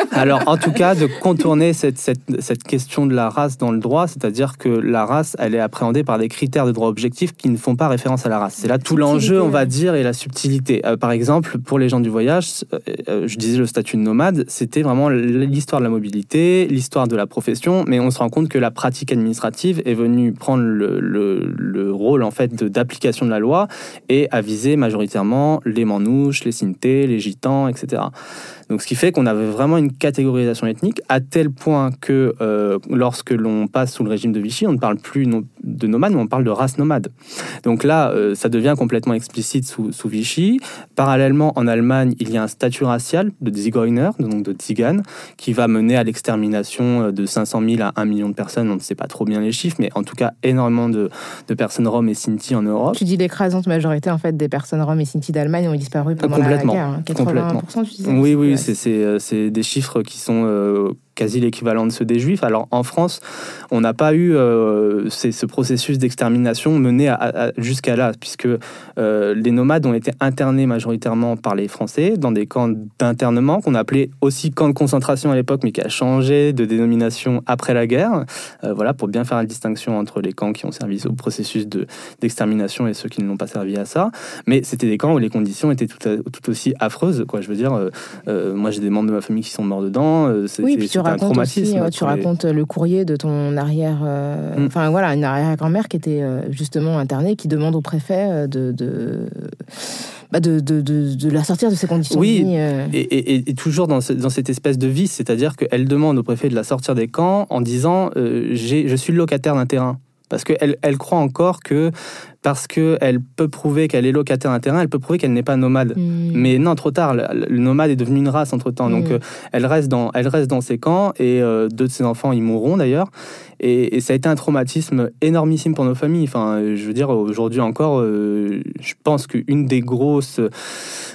alors, en tout cas, de contourner cette, cette, cette, question de la race dans le droit, c'est-à-dire que la race, elle est appréhendée par des critères de droit objectif qui ne font pas référence à la race. C'est là tout l'enjeu, on va dire, et la subtilité. Euh, par exemple, pour les gens du voyage, je disais le statut de nomade, c'était vraiment l'histoire de la mobilité, l'histoire de la profession, mais on se rend compte que la pratique administrative est venue prendre le, le, rôle en fait d'application de la loi et à viser majoritairement les manouches, les sintés, les gitans, etc. Donc, ce qui fait qu'on avait vraiment une catégorisation ethnique à tel point que euh, lorsque l'on passe sous le régime de Vichy, on ne parle plus de nomade, mais on parle de race nomade. Donc là, euh, ça devient complètement explicite sous, sous, Vichy. Parallèlement, en Allemagne, il y a un statut racial de Zigeuner, donc de Tziganes, qui va mener à l'extermination euh, de 500 000 à 1 million de personnes. On ne sait pas trop bien les chiffres, mais en tout cas, énormément de, de personnes roms et sinti en Europe. Tu dis l'écrasante majorité en fait des personnes roms et sinti d'Allemagne ont disparu pendant la guerre. Hein. 80%, complètement. tu oui, oui, euh, c'est des chiffres qui sont euh, quasi l'équivalent de ceux des juifs. Alors en France, on n'a pas eu euh, ce processus d'extermination mené jusqu'à là, puisque euh, les nomades ont été internés majoritairement par les Français dans des camps d'internement qu'on appelait aussi camps de concentration à l'époque, mais qui a changé de dénomination après la guerre. Euh, voilà, pour bien faire la distinction entre les camps qui ont servi au processus d'extermination et ceux qui ne l'ont pas servi à ça. Mais c'était des camps où les conditions étaient tout, tout aussi affreuses. Quoi. Je veux dire, moi j'ai des membres de ma famille qui sont morts dedans. oui, puis tu un tu racontes le courrier de ton arrière, euh, mm. enfin voilà, une arrière-grand-mère qui était euh, justement internée, qui demande au préfet euh, de, de bah de, de, de, la sortir de ces conditions. Oui, et, et, toujours dans, dans, cette espèce de vice, c'est-à-dire qu'elle demande au préfet de la sortir des camps en disant Je suis le locataire d'un terrain. Parce qu'elle elle croit encore que parce qu'elle peut prouver qu'elle est locataire d'un terrain, elle peut prouver qu'elle n'est pas nomade. Hmm. Mais non, trop tard, le, nomade est devenu une race entre-temps. Donc hmm. euh, elle, reste dans, elle reste dans ses camps et euh, deux de ses enfants, ils mourront d'ailleurs. Et, ça a été un traumatisme énormissime pour nos familles. Enfin, je veux dire, aujourd'hui encore, euh, je pense qu'une des grosses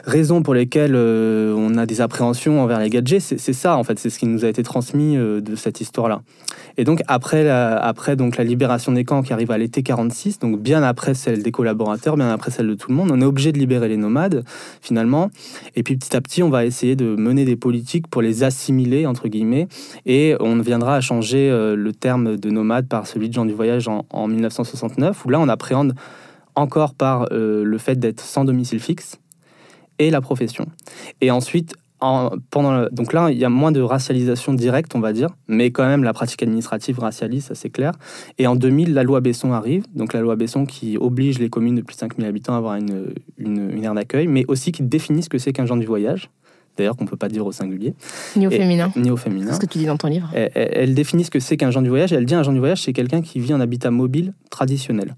raisons pour lesquelles on a des appréhensions envers les gadgets, c'est ça, en fait. C'est ce qui nous a été transmis de cette histoire-là. Et donc, après, la, après donc, la libération des camps qui arrive à l'été 46, donc bien après celle des collaborateurs, bien après celle de tout le monde. On est obligé de libérer les nomades, finalement. Et puis petit à petit, on va essayer de mener des politiques pour les assimiler, entre guillemets. Et on viendra à changer euh, le terme de nomade par celui de gens du voyage en, 1969, où là, on appréhende encore par euh, le fait d'être sans domicile fixe et la profession. Et ensuite, pendant donc là, il y a moins de racialisation directe, on va dire, mais quand même la pratique administrative racialise, ça c'est clair. Et en 2000, la loi Besson arrive, donc la loi Besson qui oblige les communes de plus de 5000 habitants à avoir une, une, aire d'accueil, mais aussi qui définit ce que c'est qu'un genre du voyage. D'ailleurs, qu'on ne peut pas dire au singulier. Ni au féminin. Ni au féminin. C'est ce que tu dis dans ton livre. Elle, définit ce que c'est qu'un genre du voyage. Elle dit un genre du voyage, c'est quelqu'un qui vit en habitat mobile traditionnel.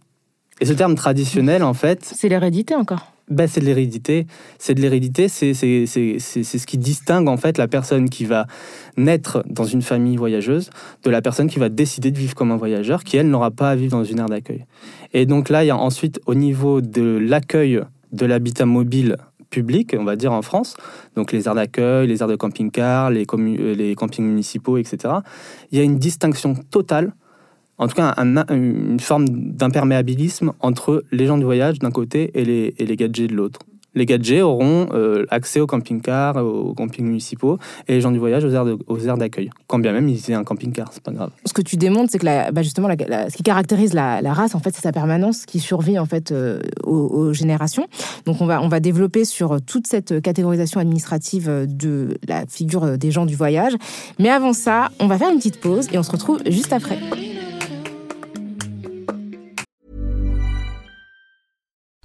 Et ce terme traditionnel, en fait. C'est l'hérédité encore. Ben, c'est de l'hérédité. C'est de l'hérédité, c'est ce qui distingue en fait la personne qui va naître dans une famille voyageuse de la personne qui va décider de vivre comme un voyageur, qui elle n'aura pas à vivre dans une aire d'accueil. Et donc là, il y a ensuite au niveau de l'accueil de l'habitat mobile public, on va dire en France, donc les aires d'accueil, les aires de camping-car, les, les campings municipaux, etc. Il y a une distinction totale en tout cas une forme d'imperméabilisme entre les gens du voyage d'un côté et les, et les gadgets de l'autre. Les gadgets auront euh, accès aux camping-cars, aux campings municipaux, et les gens du voyage aux aires d'accueil. Quand bien même ils aient un camping-car, c'est pas grave. Ce que tu démontres, c'est que bah, justement, ce qui caractérise la, race, en fait, c'est sa permanence qui survit en fait euh, aux, générations. Donc on va on va développer sur toute cette catégorisation administrative de la figure des gens du voyage. Mais avant ça, on va faire une petite pause et on se retrouve juste après.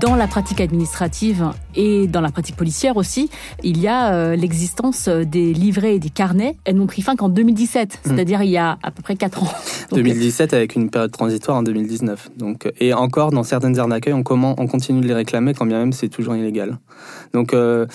Dans la pratique administrative et dans la pratique policière aussi, il y a euh, l'existence des livrets et des carnets. Elles n'ont pris fin qu'en 2017, Hmm. c'est-à-dire il y a à peu près 4 ans. Donc, 2017 avec une période transitoire en 2019. Donc, euh, et encore, dans certaines aires d'accueil, on, comment, on continue de les réclamer quand bien même c'est toujours illégal. Donc euh,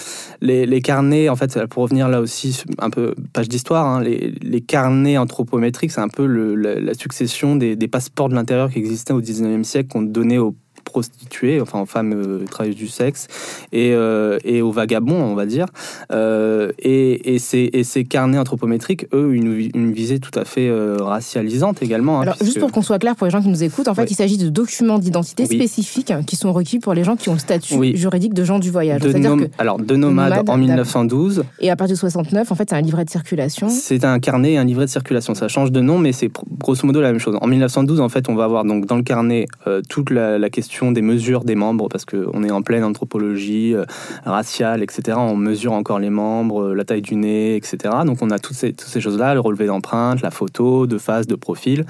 les, les carnets, en fait, pour revenir là aussi, un peu page d'histoire, hein, les, les carnets anthropométriques, c'est un peu le- la, la succession des, des passeports de l'intérieur qui existaient au 19e siècle, qu'on donnait aux prostituées, enfin aux femmes euh, travailleuses du sexe, et, euh, et aux vagabonds, on va dire. Euh, et, et, ces, et ces carnets anthropométriques, eux, une, une visée tout à fait euh, racialisante également. hein, Alors, puisque- juste pour qu'on soit clair pour les gens qui nous écoutent, en fait, Oui. il s'agit de documents d'identité Oui. spécifiques qui sont requis pour les gens qui ont le statut Oui. juridique de gens du voyage. de C'est-à-dire nom- que, alors, de nomades nomade, en 1912, et à partir de 69, en fait, c'est un livret de circulation. c'est un carnet et un livret de circulation. Ça change de nom, mais c'est grosso modo la même chose. En 1912, en fait, on va avoir donc dans le carnet euh, toute la, la question des mesures des membres, parce qu'on est en pleine anthropologie euh, raciale, etc. On mesure encore les membres, euh, la taille du nez, etc. Donc on a toutes ces, choses-là, le relevé d'empreinte, la photo, de face, de profil.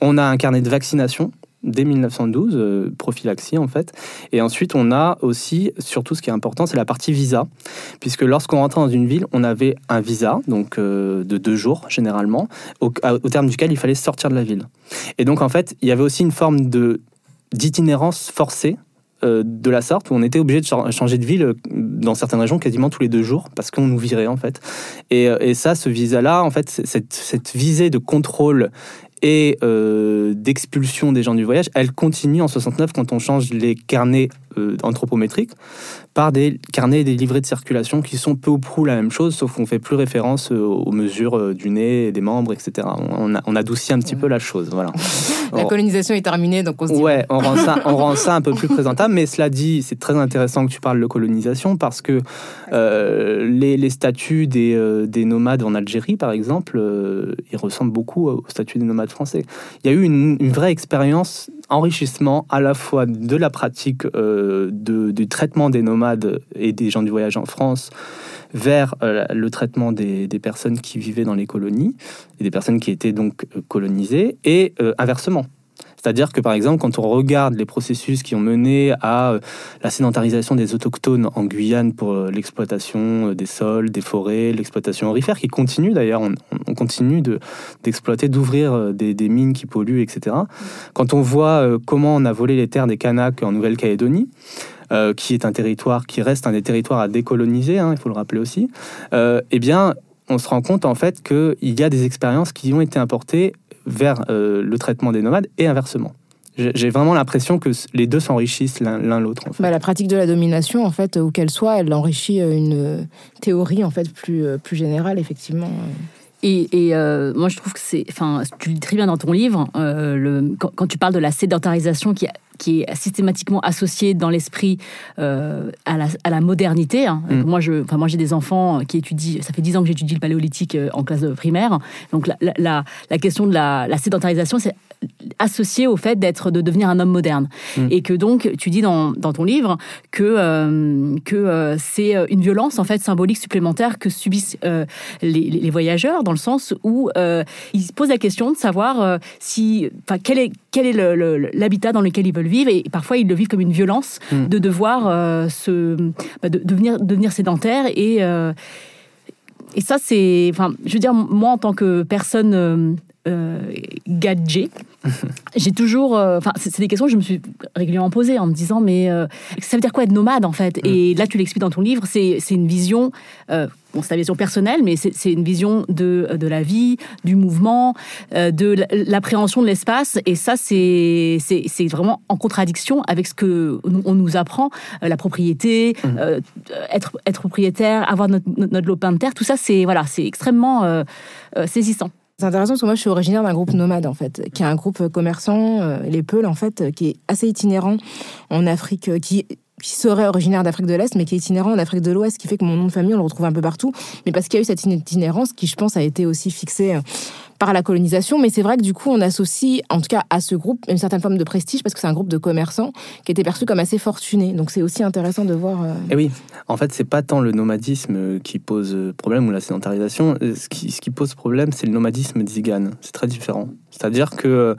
On a un carnet de vaccination dès 1912, euh, prophylaxie en fait. Et ensuite, on a aussi, surtout ce qui est important, c'est la partie visa, puisque lorsqu'on rentrait dans une ville, on avait un visa, donc de deux jours généralement, au terme duquel il fallait sortir de la ville. Et donc en fait, il y avait aussi une forme de d'itinérance forcée euh, de la sorte où on était obligé de cha- changer de ville euh, dans certaines régions quasiment tous les deux jours parce qu'on nous virait en fait. Et, euh, et ça, ce visa-là, en fait, cette, cette visée de contrôle et euh, d'expulsion des gens du voyage, elle continue en 69 quand on change les carnets euh, anthropométriques par des carnets et des livrets de circulation qui sont peu ou prou la même chose, sauf qu'on fait plus référence euh, aux mesures du nez, des membres, etc. On, a- on adoucit un petit peu la chose, voilà. La colonisation est terminée, donc on se dit. Ouais, on rend, ça, on rend ça un peu plus présentable, mais cela dit, c'est très intéressant que tu parles de colonisation parce que euh, les, les statuts des, des nomades en Algérie, par exemple, ils ressemblent beaucoup au statut des nomades Il y a eu une, vraie expérience enrichissement à la fois de la pratique euh, du traitement des nomades et des gens du voyage en France vers euh, le traitement des, personnes qui vivaient dans les colonies et des personnes qui étaient donc euh, colonisées et inversement. C'est-à-dire que, par exemple, quand on regarde les processus qui ont mené à euh, la sédentarisation des autochtones en Guyane pour euh, l'exploitation euh, des sols, des forêts, l'exploitation aurifère, qui continue d'ailleurs, on, on continue de- d'exploiter, d'ouvrir des, mines qui polluent, etc. Quand on voit comment on a volé les terres des Kanaks en Nouvelle-Calédonie, qui est un territoire qui reste un des territoires à décoloniser, hein, il faut le rappeler aussi, eh bien, on se rend compte en fait qu'il y a des expériences qui ont été importées vers euh, le traitement des nomades et inversement. J'ai vraiment l'impression que les deux s'enrichissent l'un l'autre. En fait. Bah, la pratique de la domination, en fait, où qu'elle soit, elle enrichit euh, une euh, théorie en fait plus, plus générale, effectivement. Et, et, euh, moi, je trouve que c'est. Enfin, tu le dis très bien dans ton livre, euh, le, quand, quand tu parles de la sédentarisation qui, qui est systématiquement associée dans l'esprit euh, à, la, à la modernité. hein. Mm. Moi, je, enfin, moi, j'ai des enfants qui étudient. Ça fait dix ans que j'étudie le paléolithique euh, en classe de primaire. Donc, la, la, la, la question de la, sédentarisation, c'est associé au fait d'être de devenir un homme moderne Mm. et que donc tu dis dans, dans ton livre que euh, que euh, c'est une violence en fait symbolique supplémentaire que subissent les, voyageurs dans le sens où ils se posent la question de savoir si enfin quel est quel est le- le- l'habitat dans lequel ils veulent vivre et parfois ils le vivent comme une violence Mm. de devoir euh, se bah, de devenir devenir sédentaire et euh, et ça, c'est. Enfin, je veux dire, moi, en tant que personne euh, gadget, j'ai toujours. euh, Enfin, c'est c'est des questions que je me suis régulièrement posées en me disant, mais euh, ça veut dire quoi être nomade, en fait? Et là, tu l'expliques dans ton livre, c'est une vision. Bon, c'est ta vision personnelle, mais c'est une vision de, de la vie, du mouvement, de l'appréhension de l'espace. Et ça, c'est vraiment en contradiction avec ce que nous- on nous apprend, la propriété, euh, être, être propriétaire, avoir notre, notre, notre lopin de terre. Tout ça, c'est voilà, c'est extrêmement saisissant. C'est intéressant parce que moi, je suis originaire d'un groupe nomade, en fait, qui est un groupe commerçant, euh, les Peuls, en fait, qui est assez itinérant en Afrique, euh, qui qui serait originaire d'Afrique de l'Est, mais qui est itinérant en Afrique de l'Ouest, qui fait que mon nom de famille, on le retrouve un peu partout. Mais parce qu'il y a eu cette itinérance qui, je pense, a été aussi fixée euh, par la colonisation. Mais c'est vrai que du coup, on associe, en tout cas à ce groupe, une certaine forme de prestige, parce que c'est un groupe de commerçants qui était perçu comme assez fortuné. Donc c'est aussi intéressant de voir... euh, Et oui, en fait, c'est pas tant le nomadisme euh, qui pose euh, problème ou la sédentarisation. Euh, Ce qui, ce qui pose problème, c'est le nomadisme zigane. C'est très différent. C'est-à-dire que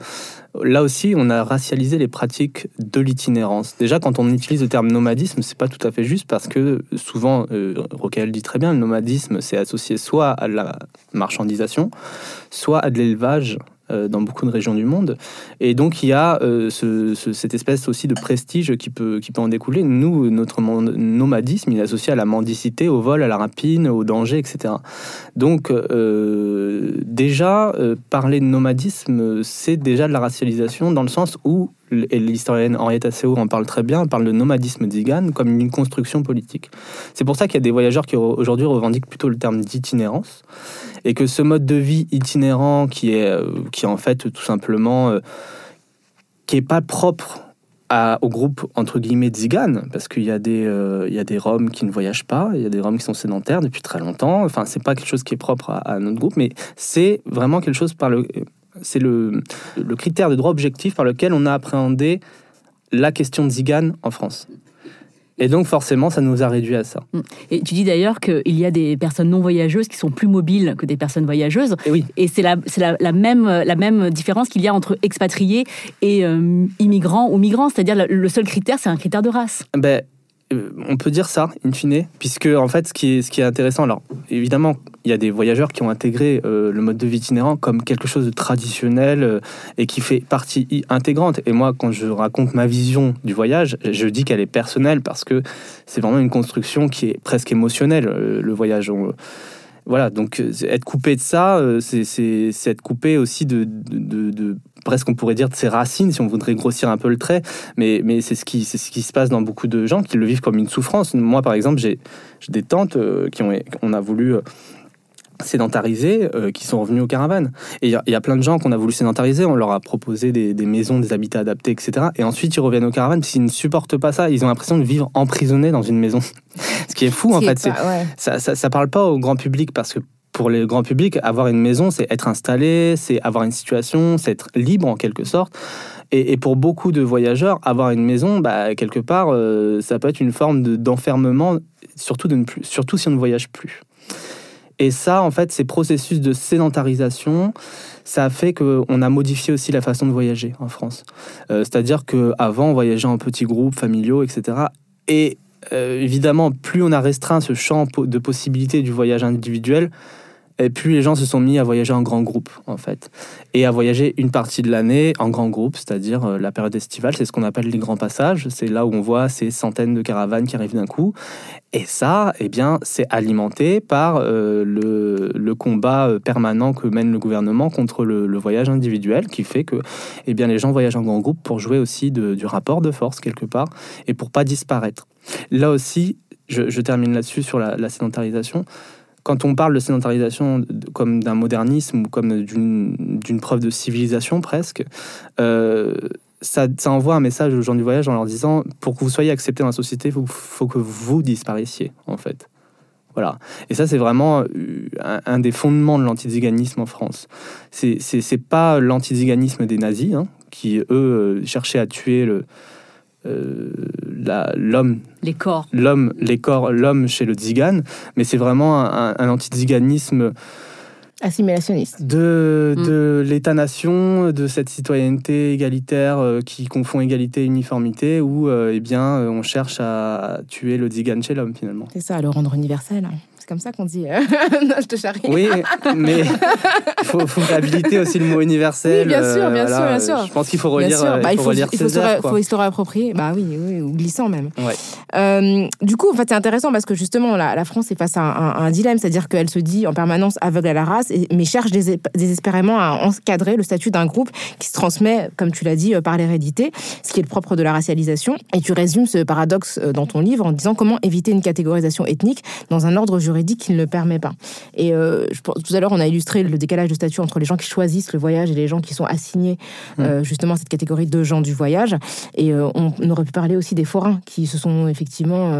là aussi, on a racialisé les pratiques de l'itinérance. Déjà, quand on utilise le terme nomadisme, c'est pas tout à fait juste parce que souvent, euh, Rocael dit très bien, le nomadisme, c'est associé soit à la marchandisation, soit à de l'élevage euh, dans beaucoup de régions du monde. Et donc, il y a euh, cette espèce aussi de prestige qui peut, qui peut en découler. Nous, notre nomadisme, il est associé à la mendicité, au vol, à la rapine, au danger, etc. Donc, euh, déjà, parler de nomadisme, c'est déjà de la racialisation dans le sens où et l'historienne Henriette Asseo en parle très bien, parle de nomadisme d'Igan comme une construction politique. C'est pour ça qu'il y a des voyageurs qui aujourd'hui revendiquent plutôt le terme d'itinérance, et que ce mode de vie itinérant qui est, euh, qui en fait tout simplement, euh, qui est pas propre au groupe entre guillemets Zigan, parce qu'il y, a des, euh, y a des Roms qui ne voyagent pas, il y a des Roms qui sont sédentaires depuis très longtemps, enfin c'est pas quelque chose qui est propre à notre groupe, mais c'est vraiment quelque chose par le c'est le, le, critère de droit objectif par lequel on a appréhendé la question de Zigan en France. Et donc forcément, ça nous a réduit à ça. Mm. Et tu dis d'ailleurs qu'il y a des personnes non voyageuses qui sont plus mobiles que des personnes voyageuses. Et, oui. et c'est la, la, la, même, la même différence qu'il y a entre expatriés et euh, immigrants ou migrants. C'est-à-dire le seul critère, c'est un critère de race. Ben, on peut dire ça, in fine, puisque en fait, ce qui est, intéressant, alors évidemment, il y a des voyageurs qui ont intégré euh, le mode de vie itinérant comme quelque chose de traditionnel euh, et qui fait partie intégrante. Et moi, quand je raconte ma vision du voyage, je dis qu'elle est personnelle parce que c'est vraiment une construction qui est presque émotionnelle, le voyage. voilà, donc être coupé de ça, c'est être coupé aussi de, de presque on pourrait dire de ses racines si on voudrait grossir un peu le trait mais, mais c'est ce qui c'est ce qui se passe dans beaucoup de gens qui le vivent comme une souffrance moi par exemple j'ai des tantes euh, qui ont on a voulu euh, sédentariser euh, qui sont revenus aux caravanes. Et il y, a plein de gens qu'on a voulu sédentariser, on leur a proposé des, maisons, des habitats adaptés, etc. Et ensuite ils reviennent aux caravanes parce qu'ils ne supportent pas ça, ils ont l'impression de vivre emprisonnés dans une maison. Ce qui est fou en fait. ça, ça, ça, parle pas au grand public parce que pour le grand public, avoir une maison, c'est être installé, c'est avoir une situation, c'est être libre en quelque sorte. Et, pour beaucoup de voyageurs, avoir une maison, bah, quelque part, euh, ça peut être une forme d'enfermement, surtout, de surtout si on ne voyage plus. Et ça, en fait, ces processus de sédentarisation, ça a fait qu'on a modifié aussi la façon de voyager en France. Euh, c'est-à-dire qu'avant, on voyageait en petits groupes familiaux, etc. Et euh, évidemment, plus on a restreint ce champ de possibilités du voyage individuel, et puis les gens se sont mis à voyager en grand groupe, en fait. Et à voyager une partie de l'année en grand groupe, c'est-à-dire euh, la période estivale, c'est ce qu'on appelle les grands passages. C'est là où on voit ces centaines de caravanes qui arrivent d'un coup. Et ça, eh bien, c'est alimenté par euh, le, combat euh, permanent que mène le gouvernement contre le, voyage individuel, qui fait que eh bien, les gens voyagent en grand groupe pour jouer aussi du rapport de force, quelque part, et pour pas disparaître. Là aussi, je, termine là-dessus sur la sédentarisation quand on parle de sédentarisation comme d'un modernisme ou comme d'une preuve de civilisation presque, euh, ça, envoie un message aux gens du voyage en leur disant pour que vous soyez acceptés dans la société, il faut, que vous disparaissiez, en fait. Voilà. Et ça, c'est vraiment euh, un, des fondements de l'antiziganisme en France. C'est pas l'antiziganisme des nazis, hein, qui, eux, euh, cherchaient à tuer le, l'homme. Les corps. L'homme, les corps, l'homme chez le Zigan, mais c'est vraiment un, un anti-ziganisme assimilationniste. De, mm. de l'État-nation, de cette citoyenneté égalitaire euh, qui confond égalité et uniformité, où euh, eh bien, on cherche à tuer le Zigan chez l'homme finalement. C'est ça, à le rendre universel. C'est comme ça qu'on dit. Euh, non, je te charrie. Oui, mais il faut, faut, réhabiliter aussi le mot universel. Oui, bien sûr, bien sûr, bien sûr. Je pense qu'il faut relire, bah, il faut, relire il faut, Césaire, faut, faut approprié. Bah oui, oui, ou glissant même. Ouais. Euh, du coup, en fait, c'est intéressant parce que justement, la, la France est face à un, un, dilemme, c'est-à-dire qu'elle se dit en permanence aveugle à la race, et, mais cherche désespérément à encadrer le statut d'un groupe qui se transmet, comme tu l'as dit, euh, par l'hérédité, ce qui est le propre de la racialisation. Et tu résumes ce paradoxe dans ton livre en disant comment éviter une catégorisation ethnique dans un ordre juridique qui ne le permet pas. Et euh, je pense, tout à l'heure, on a illustré le décalage de statut entre les gens qui choisissent le voyage et les gens qui sont assignés mmh. euh, justement à cette catégorie de gens du voyage. Et euh, on, aurait pu parler aussi des forains qui se sont effectivement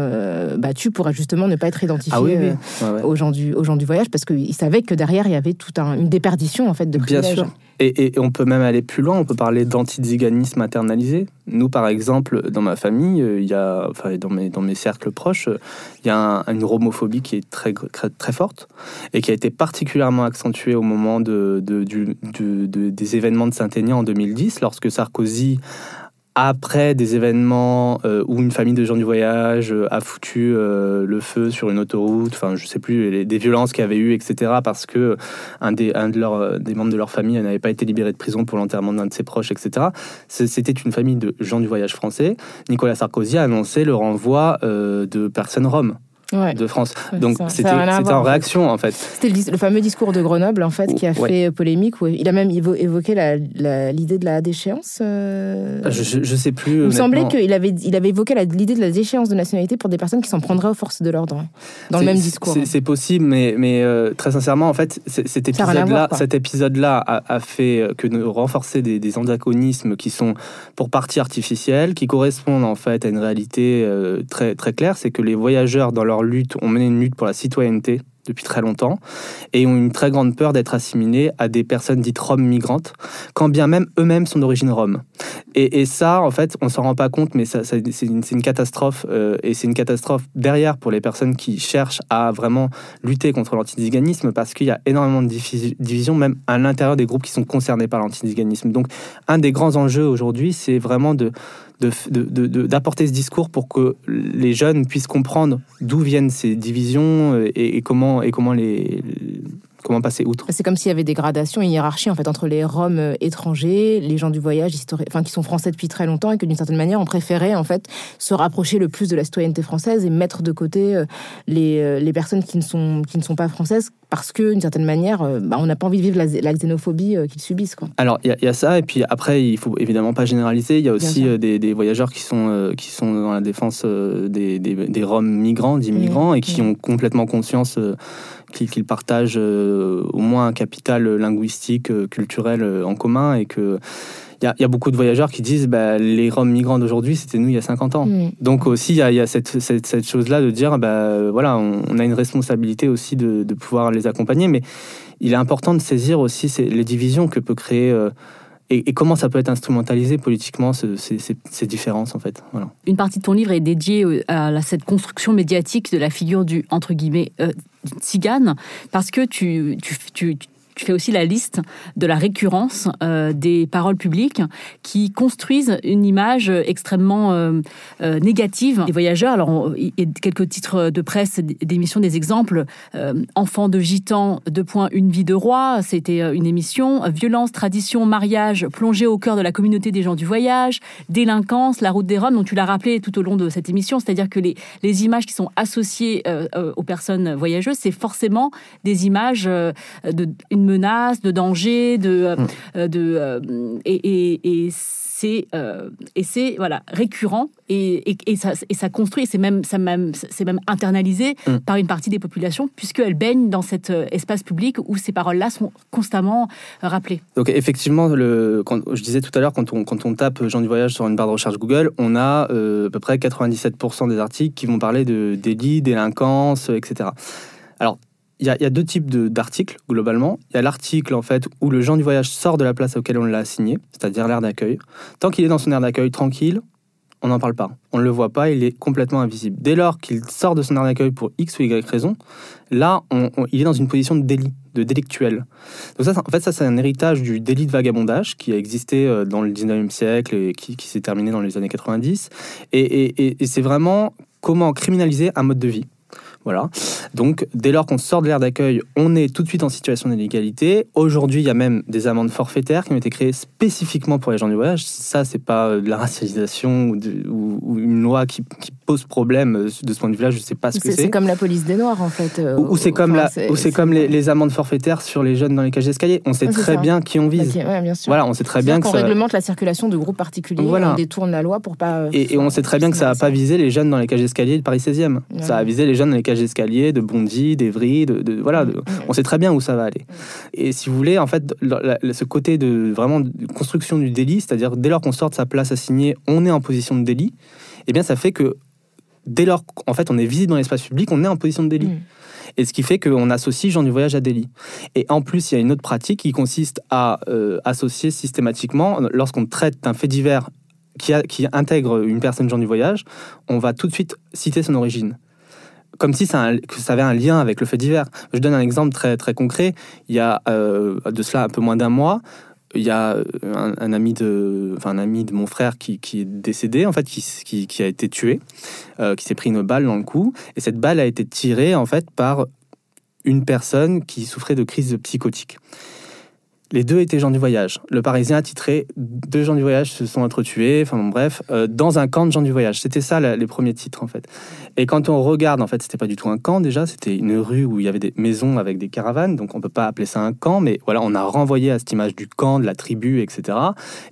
battus pour justement ne pas être identifiés ah Aux, gens du, aux gens du voyage parce qu'ils savaient que derrière, il y avait toute une déperdition en fait de Bien sûr. Et, on peut même aller plus loin, on peut parler d'antiziganisme internalisé. Nous, par exemple, dans ma famille, euh, il y a, enfin, dans, mes, cercles proches, euh, il y a une homophobie qui est très, très, forte et qui a été particulièrement accentuée au moment des événements de Saint-Aignan en 2010, lorsque Sarkozy après des événements euh, où une famille de gens du voyage euh, a foutu euh, le feu sur une autoroute, enfin je sais plus, des violences qu'il y avait eu, etc. Parce que un des, des membres de leur famille n'avait pas été libéré de prison pour l'enterrement d'un de ses proches, etc. C'était une famille de gens du voyage français. Nicolas Sarkozy a annoncé le renvoi de personnes roms de France. Donc c'était en réaction en fait. C'était le, fameux discours de Grenoble en fait qui a fait polémique. Où il a même évoqué l'idée de la déchéance. Euh, je, je, sais plus. Il me semblait qu'il avait, il avait évoqué l'idée de la déchéance de nationalité pour des personnes qui s'en prendraient aux forces de l'ordre hein, dans le même discours. C'est possible, mais, mais euh, très sincèrement en fait cet épisode-là, cet épisode-là a, fait que nous renforcer des, des anachronismes qui sont pour partie artificiels, qui correspondent en fait à une réalité euh, très très claire, c'est que les voyageurs dans leur lutte, ont mené une lutte pour la citoyenneté depuis très longtemps et ont une très grande peur d'être assimilés à des personnes dites roms migrantes, quand bien même eux-mêmes sont d'origine rome. Et, ça, en fait, on s'en rend pas compte, mais c'est une, catastrophe euh, et c'est une catastrophe derrière pour les personnes qui cherchent à vraiment lutter contre l'antiziganisme parce qu'il y a énormément de divisions, même à l'intérieur des groupes qui sont concernés par l'antiziganisme. Donc, un des grands enjeux aujourd'hui, c'est vraiment de d'apporter ce discours pour que les jeunes puissent comprendre d'où viennent ces divisions euh, et, comment, et comment les, comment passer outre. C'est comme s'il y avait des gradations, une hiérarchie en fait entre les Roms euh, étrangers, les gens du voyage, enfin qui sont français depuis très longtemps et que d'une certaine manière on préférait en fait se rapprocher le plus de la citoyenneté française et mettre de côté euh, les, euh, les personnes qui ne sont qui ne sont pas françaises parce que d'une certaine manière bah, on n'a pas envie de vivre la, xénophobie qu'ils subissent quoi. Alors il y, a ça et puis après il faut évidemment pas généraliser, il y a aussi des, des, voyageurs qui sont qui sont dans la défense des, des, des Roms migrants, d'immigrants et qui ont complètement conscience qu'ils partagent euh, au moins un capital linguistique, euh, culturel euh, en commun et que il y, a beaucoup de voyageurs qui disent bah, les Roms migrants d'aujourd'hui, c'était nous il y a 50 ans. Mm. Donc aussi, il y a, cette, cette, chose-là de dire bah, voilà, on, a une responsabilité aussi de, de, pouvoir les accompagner, mais il est important de saisir aussi les divisions que peut créer et, comment ça peut être instrumentalisé politiquement, ces, différences, en fait? Voilà. Une partie de ton livre est dédiée à cette construction médiatique de la figure du, entre guillemets, euh, parce que tu, tu, tu, tu fais aussi la liste de la récurrence euh, des paroles publiques qui construisent une image extrêmement euh, euh, négative des voyageurs. Alors, quelques titres de presse, d'émissions, des exemples. Enfants de gitans, deux points, une vie de roi, c'était une émission. Violence, tradition, mariage, plongée au cœur de la communauté des gens du voyage. Délinquance, la route des Roms, dont tu l'as rappelé tout au long de cette émission. C'est-à-dire que les, les images qui sont associées aux personnes voyageuses, c'est forcément des images de menaces, de dangers, de, mm. euh, de, euh, et, et, c'est euh, et c'est voilà récurrent et, et, ça, et ça construit c'est même ça même c'est même internalisé mm. par une partie des populations puisqu'elles baignent dans cet espace public où ces paroles là sont constamment rappelées donc effectivement le quand, je disais tout à l'heure quand on quand on tape gens du voyage sur une barre de recherche Google on a à peu près 97% des articles qui vont parler de délits délinquance etc alors il y, a deux types d'articles globalement. Il y a l'article en fait où le gens du voyage sort de la place auquel on l'a assigné, c'est-à-dire l'air d'accueil. Tant qu'il est dans son aire d'accueil tranquille, on n'en parle pas. On ne le voit pas, il est complètement invisible. Dès lors qu'il sort de son aire d'accueil pour X ou Y raison, là, il est dans une position de délit, de délictuel. Donc ça, en fait, ça c'est un héritage du délit de vagabondage qui a existé euh, dans le 19e siècle et qui, s'est terminé dans les années 90. et c'est vraiment comment criminaliser un mode de vie. Voilà. Donc, dès lors qu'on sort de l'air d'accueil, on est tout de suite en situation d'illégalité. Aujourd'hui, il y a même des amendes forfaitaires qui ont été créées spécifiquement pour les gens du voyage. Ça, c'est pas euh, de la racialisation ou, une loi qui, pose problème euh, de ce point de vue-là. Je sais pas ce que c'est. C'est comme la police des Noirs, en fait. Euh, ou, c'est comme, la, c'est comme les, amendes forfaitaires sur les jeunes dans les cages d'escalier. On sait très bien qui on vise. bien sûr. Voilà, on sait très bien que ça... réglemente la circulation de groupes particuliers. On détourne la loi pour pas. Et, on sait très bien que ça n'a pas visé les jeunes dans les cages d'escalier de Paris 16e. Ça a visé les jeunes dans les cages d'escalier de Bondy, d'Evry, de, voilà, on sait très bien où ça va aller. Et si vous voulez, en fait, ce côté de vraiment de construction du délit, c'est-à-dire dès lors qu'on sort de sa place assignée, on est en position de délit, eh bien ça fait que dès lors qu'en fait on est visible dans l'espace public, on est en position de délit. Mm. Et ce qui fait qu'on associe gens du voyage à délit. Et en plus, il y a une autre pratique qui consiste à euh, associer systématiquement, lorsqu'on traite d'un fait divers qui, a- qui intègre une personne gens du voyage, on va tout de suite citer son origine. Comme si ça, avait un lien avec le fait divers. Je donne un exemple très, très concret. Il y a euh, de cela un peu moins d'un mois, il y a un, un ami de, enfin, un ami de mon frère qui, qui est décédé, en fait, qui, qui a été tué, euh, qui s'est pris une balle dans le cou. Et cette balle a été tirée, en fait, par une personne qui souffrait de crise psychotique. Les deux étaient gens du voyage. Le Parisien a titré Deux gens du voyage se sont entretués, enfin bon, bref, euh, dans un camp de gens du voyage. C'était ça la- les premiers titres en fait. Et quand on regarde, en fait, c'était pas du tout un camp déjà, c'était une rue où il y avait des maisons avec des caravanes, donc on peut pas appeler ça un camp, mais voilà, on a renvoyé à cette image du camp, de la tribu, etc.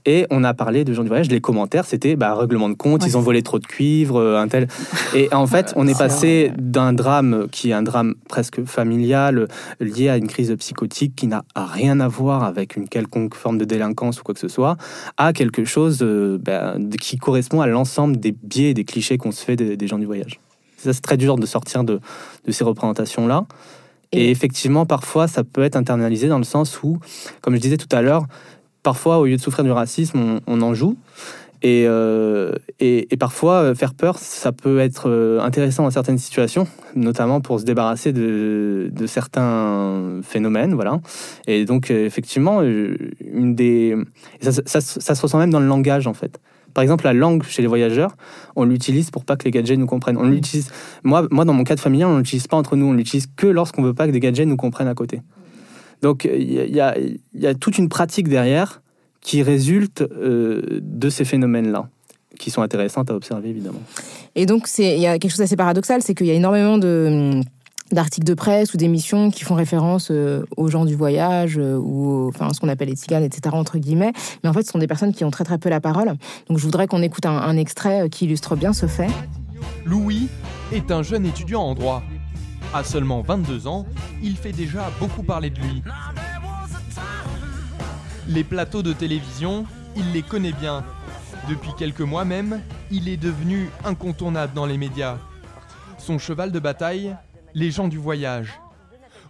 Et on a parlé de gens du voyage. Les commentaires, c'était bah, règlement de compte, Ouais, ils ont volé trop de cuivre, euh, un tel. Et en fait, on est passé d'un drame qui est un drame presque familial, lié à une crise psychotique qui n'a rien à voir avec une quelconque forme de délinquance ou quoi que ce soit, à quelque chose euh, ben, qui correspond à l'ensemble des biais et des clichés qu'on se fait des, des gens du voyage. Ça, c'est très dur de sortir de, de ces représentations-là. Et, Et- effectivement, parfois, ça peut être internalisé dans le sens où, comme je disais tout à l'heure, parfois, au lieu de souffrir du racisme, on, on en joue. Et, euh, et, et parfois, euh, faire peur, ça peut être euh, intéressant dans certaines situations, notamment pour se débarrasser de, de certains phénomènes. Voilà. Et donc, effectivement, une des... Ça, ça, se ressent même dans le langage, en fait. Par exemple, la langue chez les voyageurs, on l'utilise pour pas que les gadgets nous comprennent. On l'utilise. Moi, moi, dans mon cas de familial, on l'utilise pas entre nous. On l'utilise que lorsqu'on veut pas que des gadgets nous comprennent à côté. Donc, il y, y y a toute une pratique derrière qui résulte euh, de ces phénomènes-là, qui sont intéressantes à observer, évidemment. Et donc, c'est- il y a quelque chose d'assez paradoxal, c'est qu'il y a énormément de d'articles de presse ou d'émissions qui font référence euh, aux gens du voyage euh, ou aux- enfin ce qu'on appelle les tziganes, etc. entre guillemets. Mais en fait, ce sont des personnes qui ont très très peu la parole. Donc, je voudrais qu'on écoute un, un extrait qui illustre bien ce fait. Louis est un jeune étudiant en droit. À seulement 22 ans, il fait déjà beaucoup parler de lui. Les plateaux de télévision, il les connaît bien. Depuis quelques mois même, il est devenu incontournable dans les médias. Son cheval de bataille, les gens du voyage.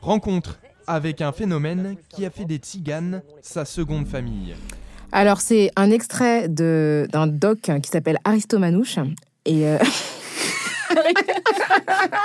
Rencontre avec un phénomène qui a fait des tziganes sa seconde famille. Alors, c'est un extrait d'un doc qui s'appelle Aristomanouche. Et euh,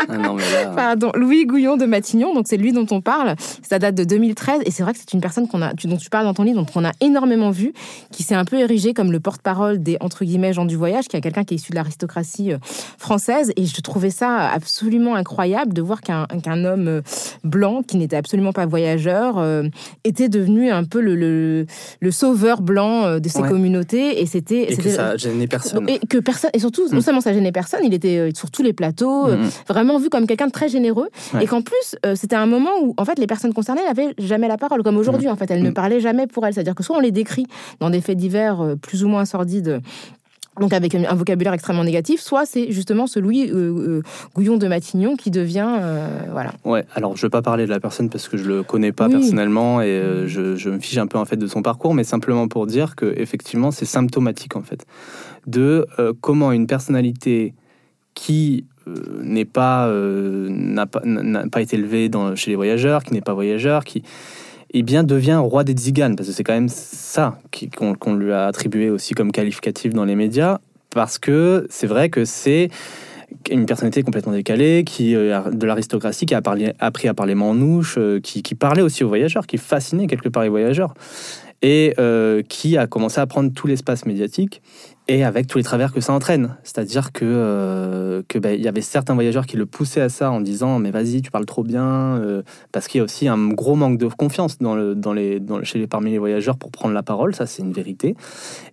Ah non, mais là... Pardon, Louis Gouillon de Matignon, donc c'est lui dont on parle. Ça date de 2013 et c'est vrai que c'est une personne qu'on a, dont tu parles dans ton livre, dont on a énormément vu, qui s'est un peu érigé comme le porte-parole des entre guillemets gens du voyage, qui est quelqu'un qui est issu de l'aristocratie euh, française. Et je trouvais ça absolument incroyable de voir qu'un homme euh, blanc, qui n'était absolument pas voyageur, euh, était devenu un peu le, le, le sauveur blanc de ces Ouais. communautés. Et c'était Et que ça gênait personne. et que personne et surtout non Mm. seulement ça gênait personne il était euh, sur tous les plateaux euh, Mhm. vraiment vu comme quelqu'un de très généreux Ouais. et qu'en plus euh, c'était un moment où en fait les personnes concernées n'avaient jamais la parole comme aujourd'hui en fait elles ne Mhm. parlaient jamais pour elles c'est-à-dire que soit on les décrit dans des faits divers euh, plus ou moins sordides donc avec un vocabulaire extrêmement négatif, soit c'est justement ce Louis euh, euh, Gouillon de Matignon qui devient euh, voilà. Ouais, alors je vais pas parler de la personne parce que je le connais pas Oui. personnellement et euh, je, je me fiche un peu en fait de son parcours, mais simplement pour dire que effectivement c'est symptomatique en fait de comment une personnalité qui euh, n'est pas euh, n'a pas pas été élevée dans, chez les voyageurs, qui n'est pas voyageur, qui eh bien devient roi des tziganes. Parce que c'est quand même ça qu'on lui a attribué aussi comme qualificatif dans les médias. Parce que c'est vrai que c'est une personnalité complètement décalée, qui euh, de l'aristocratie, qui a parlé- appris à parler manouche, euh, qui, parlait aussi aux voyageurs, qui fascinait quelque part les voyageurs, et qui a commencé à prendre tout l'espace médiatique et avec tous les travers que ça entraîne. C'est-à-dire que euh, il y avait certains voyageurs qui le poussaient à ça en disant mais vas-y tu parles trop bien euh, parce qu'il y a aussi un gros manque de confiance dans le dans les dans, chez les parmi les voyageurs pour prendre la parole. Ça c'est une vérité.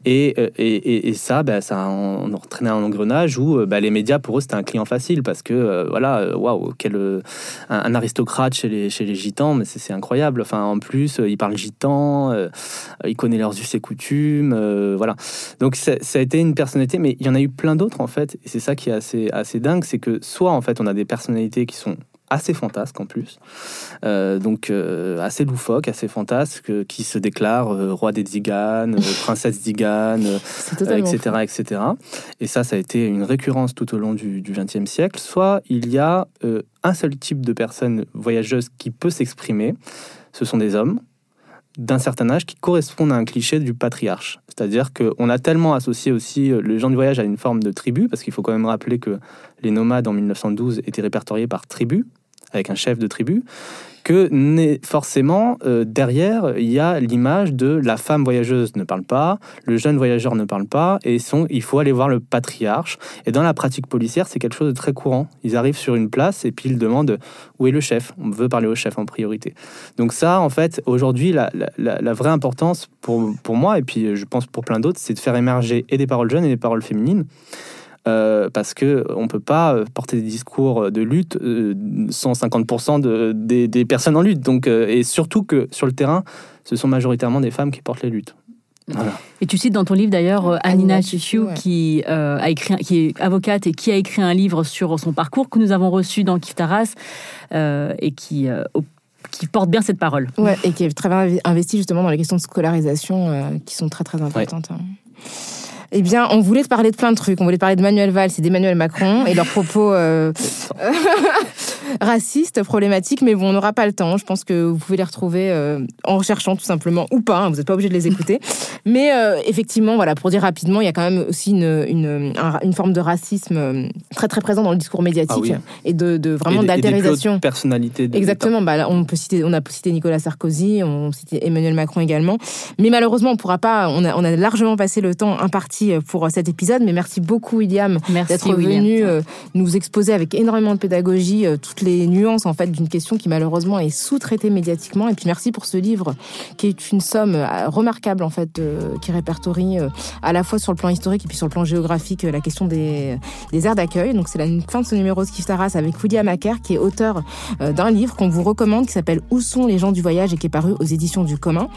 Et, euh, et, ça ben, ça en, entraînait un engrenage où euh, ben, les médias pour eux c'était un client facile parce que voilà waouh quel un, aristocrate chez les chez les gitans mais c'est incroyable. Enfin en plus il parle gitan il connaît leurs us et coutumes voilà. Donc ça été une personnalité, mais il y en a eu plein d'autres en fait. Et c'est ça qui est assez, assez dingue, c'est que soit en fait on a des personnalités qui sont assez fantasques en plus, euh, donc euh, assez loufoques, assez fantasques, euh, qui se déclarent roi des Ziganes, princesse Zigane, etc., fou. etc. Et ça, ça a été une récurrence tout au long du XXe siècle. Soit il y a un seul type de personne voyageuse qui peut s'exprimer, ce sont des hommes d'un certain âge qui correspondent à un cliché du patriarche. C'est-à-dire qu'on a tellement associé aussi euh, les gens du voyage à une forme de tribu, parce qu'il faut quand même rappeler que les nomades en 1912 étaient répertoriés par tribu, avec un chef de tribu, que forcément, euh, derrière, il y a l'image de la femme voyageuse ne parle pas, le jeune voyageur ne parle pas, et sont, il faut aller voir le patriarche. Et dans la pratique policière, c'est quelque chose de très courant. Ils arrivent sur une place et puis ils demandent où est le chef. On veut parler au chef en priorité. Donc ça, en fait, aujourd'hui, la- la vraie importance pour, pour moi, et puis euh, je pense pour plein d'autres, c'est de faire émerger et des paroles jeunes et des paroles féminines. Euh, parce que on peut pas euh, porter des discours de lutte euh, sans 50% de, des, des personnes en lutte. Donc, euh, et surtout que sur le terrain, ce sont majoritairement des femmes qui portent les luttes. Voilà. Et tu cites dans ton livre d'ailleurs Anina Chichu, ouais. qui, euh, a écrit, qui est avocate et qui a écrit un livre sur son parcours que nous avons reçu dans Kif Taras euh, et qui, euh, porte bien cette parole. Ouais, et qui est très bien investi justement dans les questions de scolarisation euh, qui sont très très importantes. hein. Eh bien, on voulait te parler de plein de trucs. On voulait te parler de Manuel Valls et d'Emmanuel Macron et leurs propos euh, racistes, problématiques, mais bon, on n'aura pas le temps. Je pense que vous pouvez les retrouver euh, en recherchant tout simplement, ou pas, hein, vous n'êtes pas obligé de les écouter. Mais euh, effectivement, voilà, pour dire rapidement, il y a quand même aussi une, une, un- une forme de racisme très très présent dans le discours médiatique Ah oui. et de, de vraiment d'altérisation. personnalités de Exactement. Bah, on peut citer, on a cité Nicolas Sarkozy, on cite Emmanuel Macron également. Mais malheureusement, on pourra pas. On a, on a largement passé le temps imparti pour cet épisode. Mais merci beaucoup, William, d'être venu euh, nous exposer avec énormément de pédagogie euh, toutes les nuances en fait d'une question qui malheureusement est sous-traitée médiatiquement. Et puis merci pour ce livre qui est une somme euh, remarquable en fait, euh, qui répertorie euh, à la fois sur le plan historique et puis sur le plan géographique euh, la question des, des aires d'accueil. Donc c'est la fin de ce numéro de Skiff Taras avec William Acker qui est auteur euh, d'un livre qu'on vous recommande qui s'appelle Où sont les gens du voyage et qui est paru aux éditions du commun.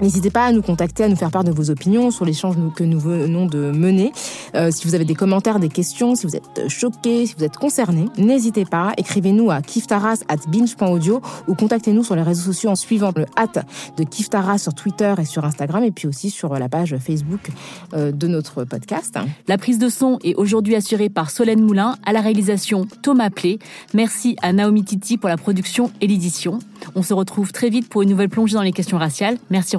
N'hésitez pas à nous contacter, à nous faire part de vos opinions sur l'échange que nous venons de mener. Euh, si vous avez des commentaires, des questions, si vous êtes choqués, si vous êtes concernés, n'hésitez pas. Écrivez-nous à kiftaras at binge.audio ou contactez-nous sur les réseaux sociaux en suivant le hat de Kiftaras sur Twitter et sur Instagram et puis aussi sur la page Facebook euh, de notre podcast. La prise de son est aujourd'hui assurée par Solène Moulin, à la réalisation Thomas Plé. Merci à Naomi Titi pour la production et l'édition. On se retrouve très vite pour une nouvelle plongée dans les questions raciales. Merci